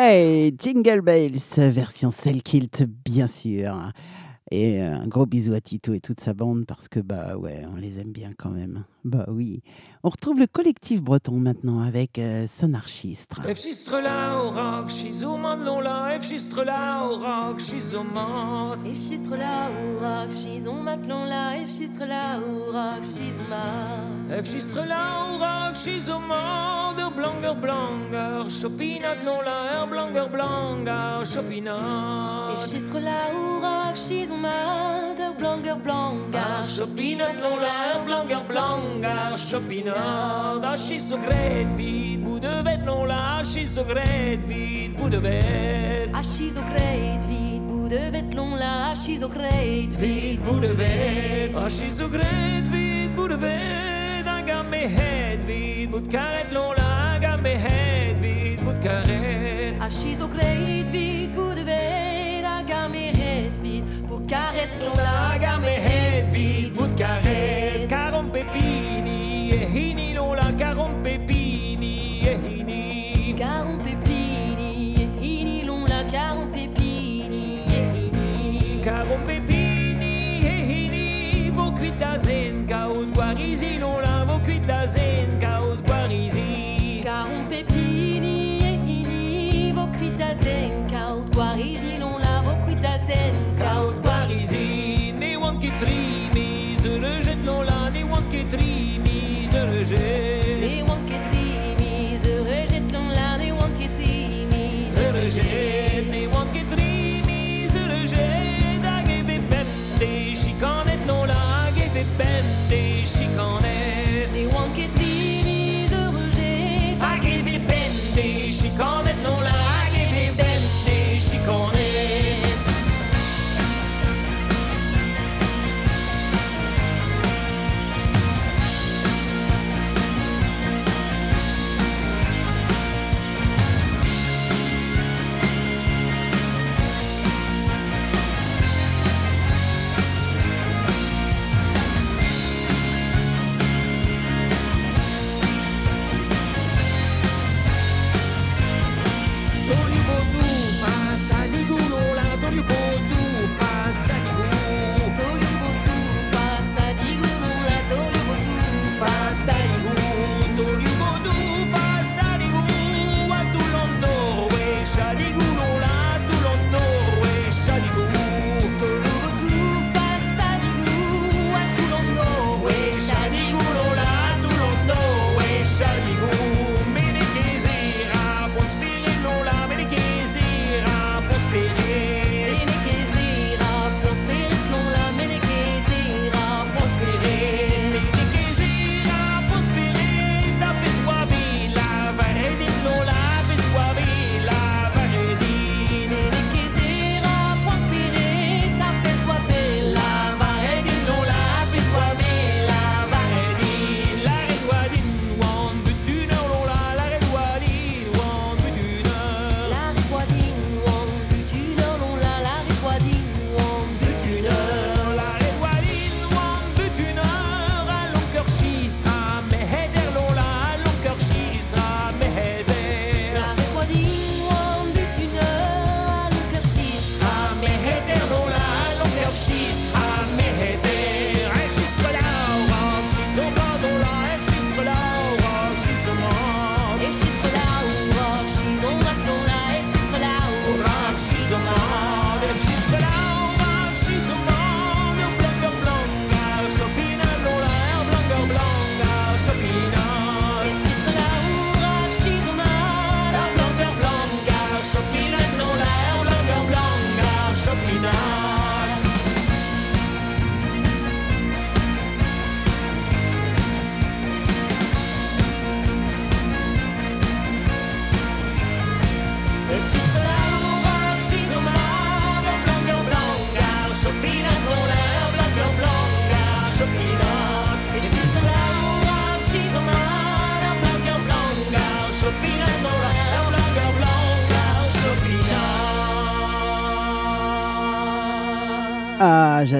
Hey, Jingle Bells, version Selkilt, bien sûr. Et euh, un gros bisou à Tito et toute sa bande parce que, bah ouais, on les aime bien quand même. Bah oui. On retrouve le collectif breton maintenant avec euh, Sonarchistre. La au rock, schizomande l'on la, efschistre la au rock, schizomande. Efschistre la au rock, schizon maclon la, efschistre la au rock, schizoma. Efschistre la au rock, schizomande, blanger blanger, chopinat l'on la, er blanger blanger, chopinat. Efschistre la au rock, schizoma, mother blonga blonga. Ah, Sabina Lola, blonga blonga. Sabina, da oh, oh, she's so great vid. Budovet Lola, she's so great vid. Budovet. Ah, she's so great vid. Budovet Lola, ah, she's so great vid. Budovet. Ah, she's so I got me head vid. Lola, I got me head vid. Budkaret. Ah, she's so great vid. karet lolaga me hevit bout karet. Karom pepini e hini lola karom pepini e hini. Karom pepini e hini lola karom pepini e hini. Karom pepini e hini vo kuit da zen kaout gwarizi lola vo kuit da zen. A geve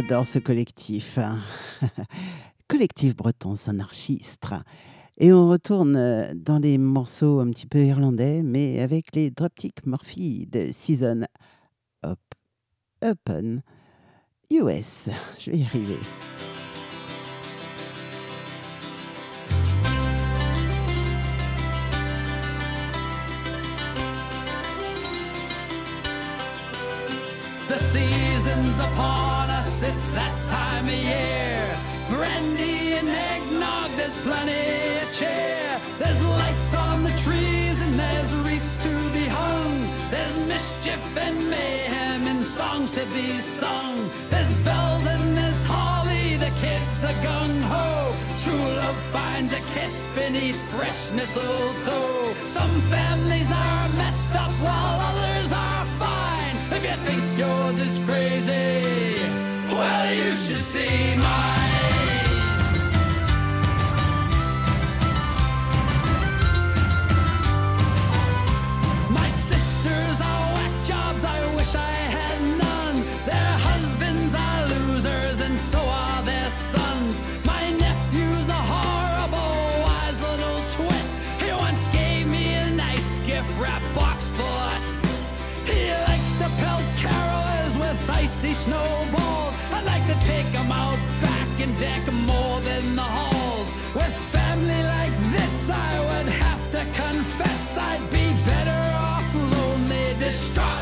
j'adore ce collectif. collectif breton anarchistes. Et on retourne euh, dans les morceaux un petit peu irlandais, mais avec les Dropkick Murphy de Season Up, Open US. Je vais y arriver. Upon us, it's that time of year. Brandy and eggnog, there's plenty of cheer. There's lights on the trees and there's wreaths to be hung. There's mischief and mayhem and songs to be sung. There's bells and there's holly, the kids are gung ho. True love finds a kiss beneath fresh mistletoe. Some families are messed up while others are fine. If you think yours is crazy, well, you should see mine. Snowballs. I'd like to take him out back and deck more than the halls. With family like this, I would have to confess I'd be better off lonely, distraught,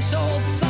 selfish old sod.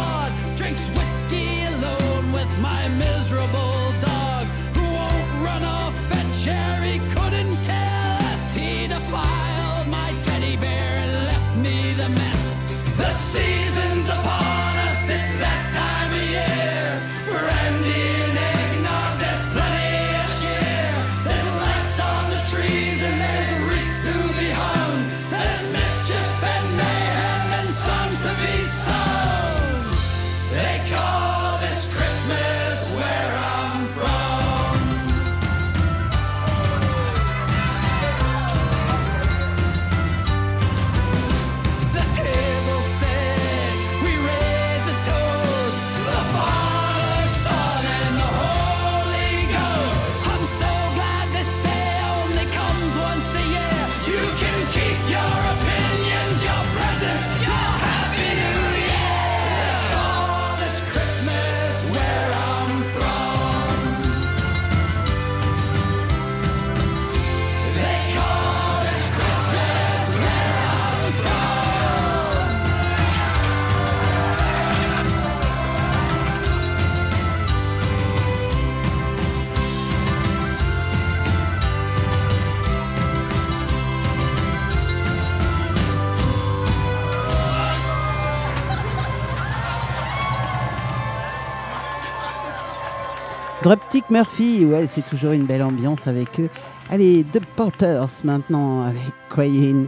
Dropkick Murphy, ouais, c'est toujours une belle ambiance avec eux. Allez, The Porters maintenant avec Crying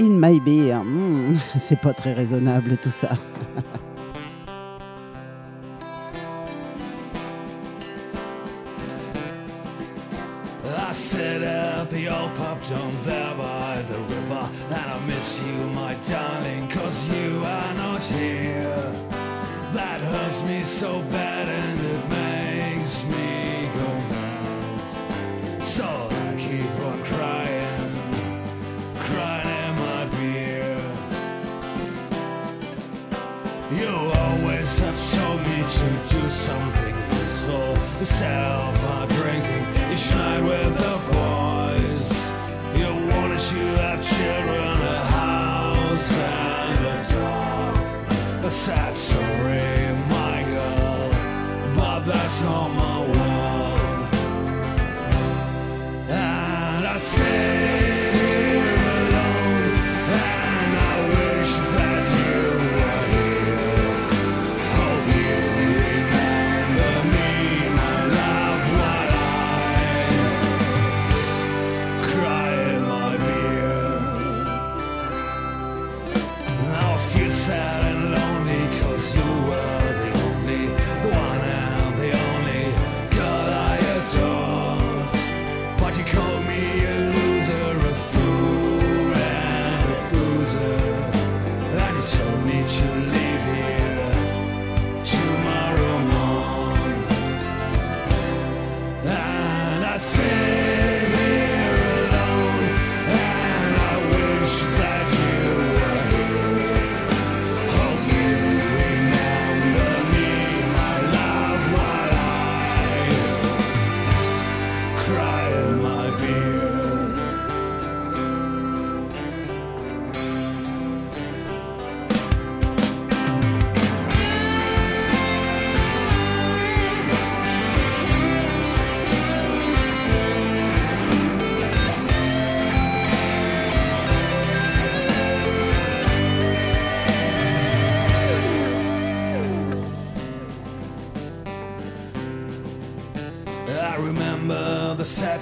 in My Beer. Hmm, c'est pas très raisonnable tout ça. useful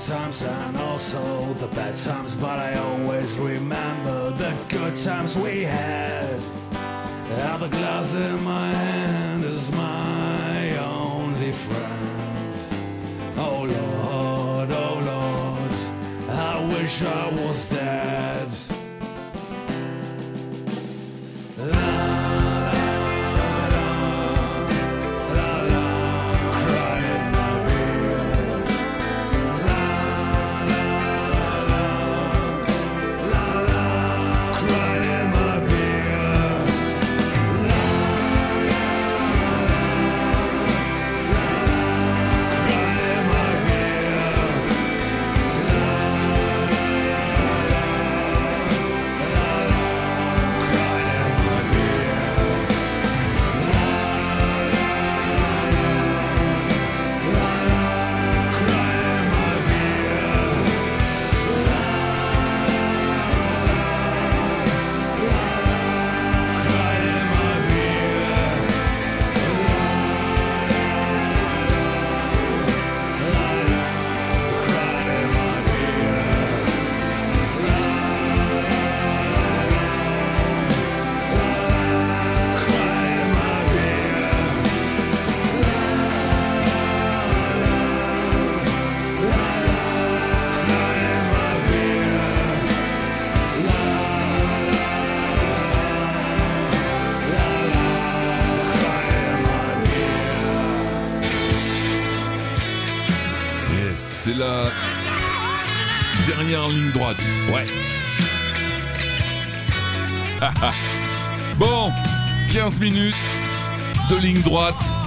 times and also the bad times, but I always remember the good times we had. Have the glass in my hand is my only friend. Oh Lord, oh Lord, I wish I was there.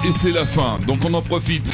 et c'est la fin. Donc on en profite.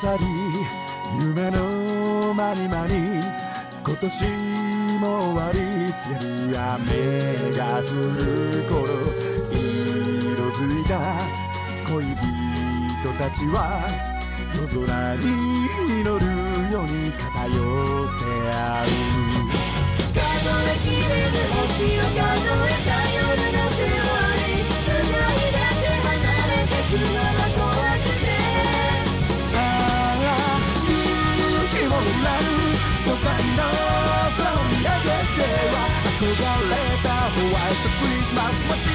飾り夢のまにまに今年も終わりつる。雨が降る頃色づいた恋人たちは夜空に祈るように肩寄せ合う数えきれぬ星を数えた夜の世話に繋いでて離れてくのは都会の空を見上げては憧れたホワイトクリスマス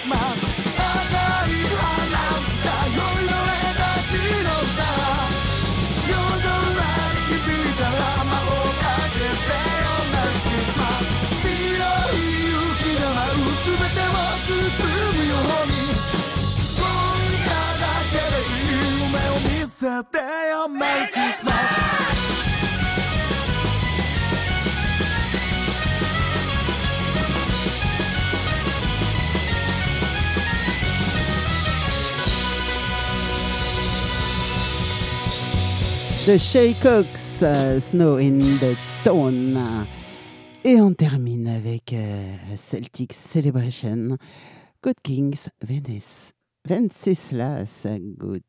Christmas. De Shay Cox, euh, Snow in the Town. Et on termine avec euh, Celtic Celebration, Good Kings, Venice, Venceslas, Good.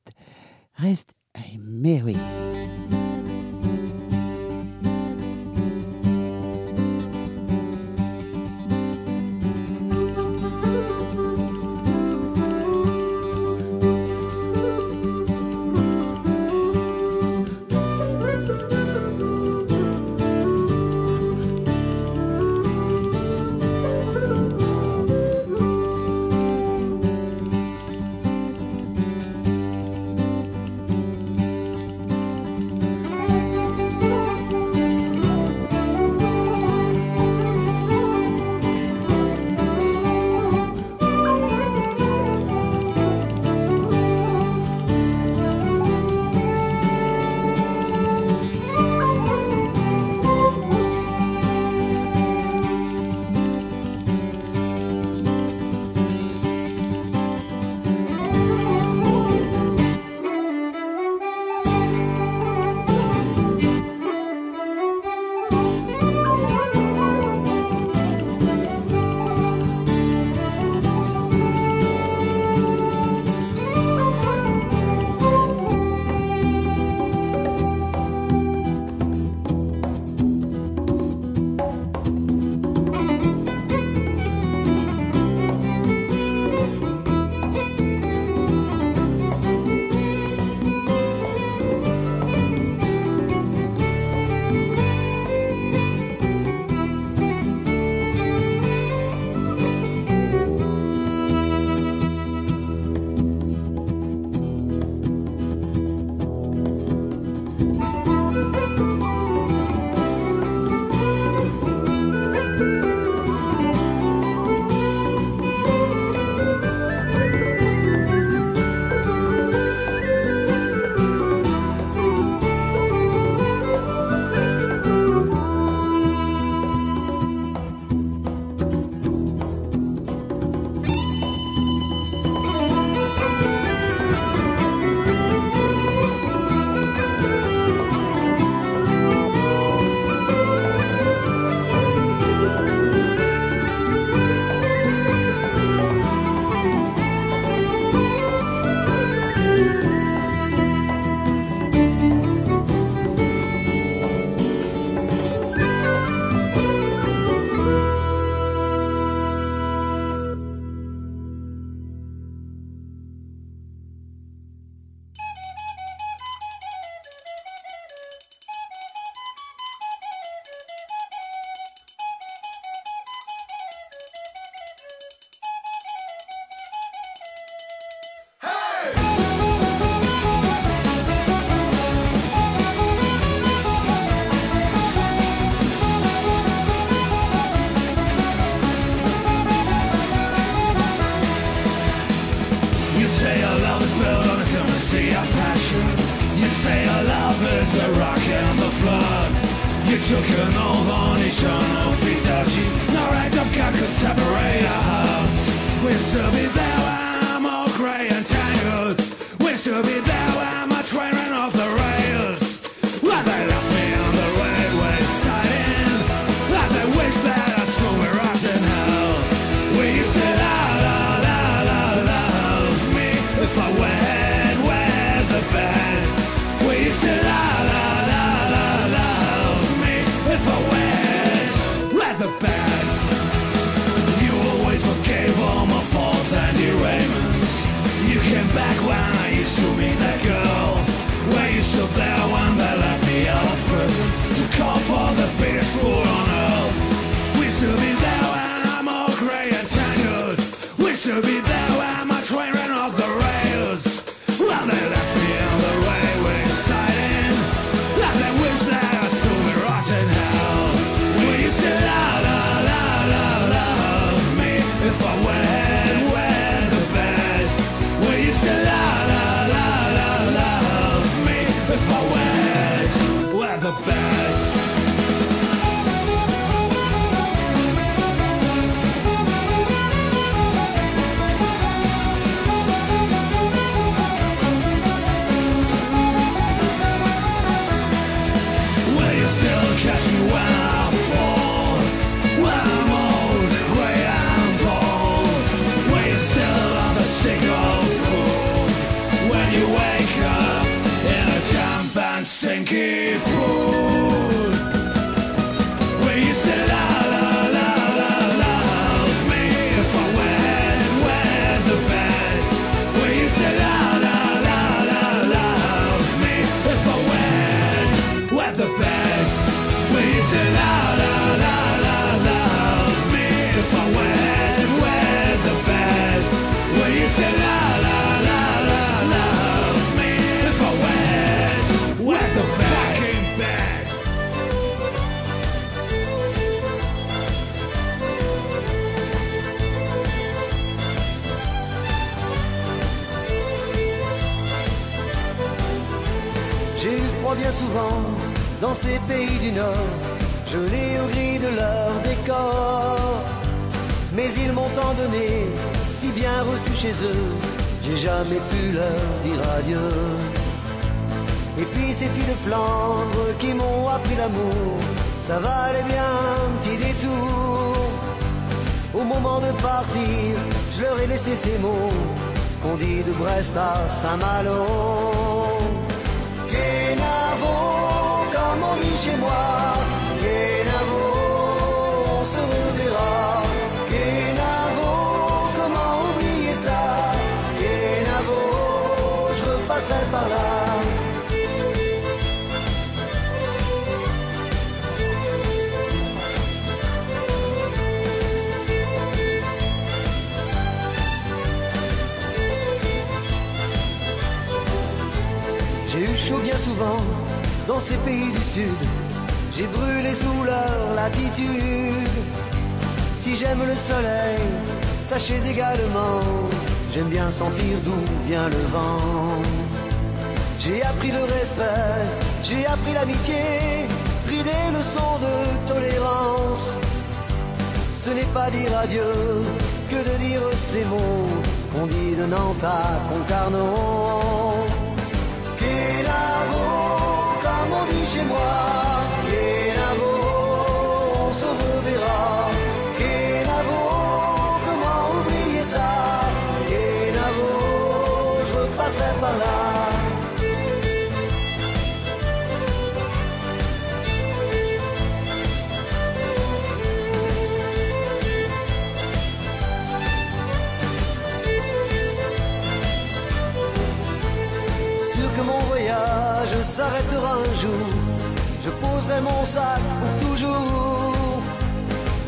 mon sac pour toujours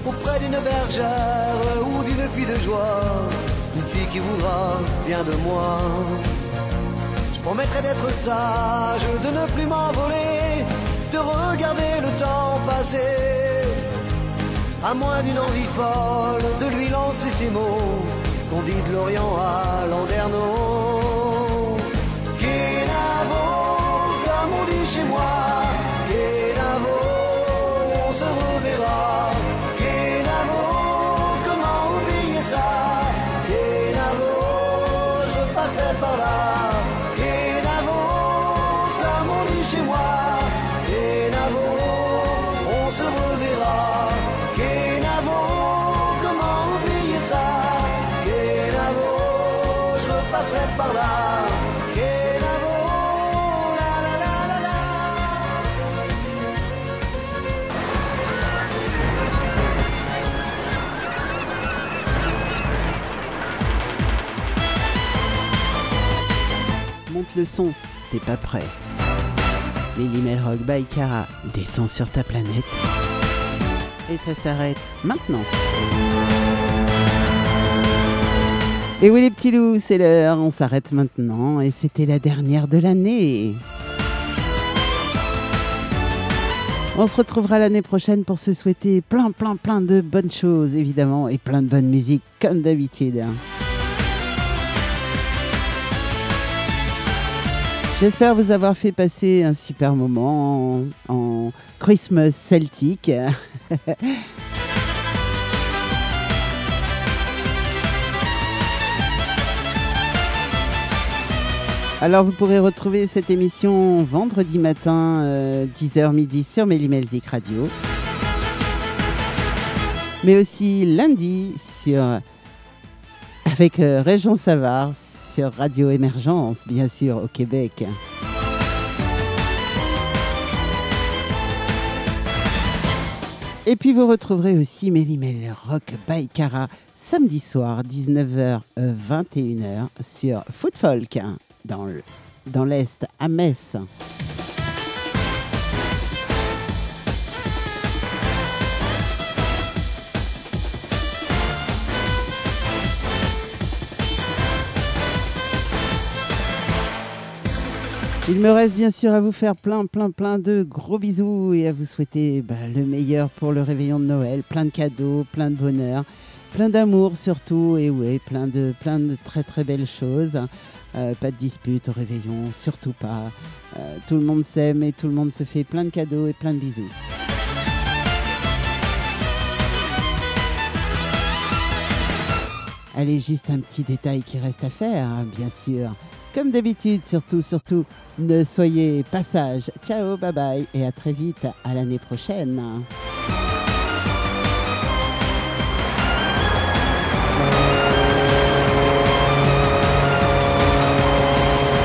Auprès d'une bergère ou d'une fille de joie Une fille qui voudra bien de moi. Je promettrai d'être sage, de ne plus m'envoler De regarder le temps passer À moins d'une envie folle de lui lancer ces mots Qu'on dit de l'Orient à l'Anderno Qu'est comme on dit chez moi Le son, t'es pas prêt. Lily Melrock by Cara descend sur ta planète. Et ça s'arrête maintenant. Et oui les petits loups, c'est l'heure, on s'arrête maintenant et c'était la dernière de l'année. On se retrouvera l'année prochaine pour se souhaiter plein plein plein de bonnes choses évidemment et plein de bonne musique comme d'habitude. J'espère vous avoir fait passer un super moment en, Christmas celtique. Alors vous pourrez retrouver cette émission vendredi matin, euh, 10h midi sur Mélimelzik Radio. Mais aussi lundi sur avec euh, Régent Savard sur Radio Émergence, bien sûr, au Québec. Et puis vous retrouverez aussi Mélimel Rock by Cara samedi soir 19h 21h sur Foot Folk dans l'est à Metz. Il me reste bien sûr à vous faire plein, plein, plein de gros bisous et à vous souhaiter bah, le meilleur pour le réveillon de Noël. Plein de cadeaux, plein de bonheur, plein d'amour surtout et ouais, plein de, plein de très, très belles choses. Euh, pas de dispute au réveillon, surtout pas. Euh, tout le monde s'aime et tout le monde se fait plein de cadeaux et plein de bisous. Allez, juste un petit détail qui reste à faire, hein, bien sûr. Comme d'habitude, surtout, surtout, ne soyez pas sages. Ciao, bye bye et à très vite, à l'année prochaine.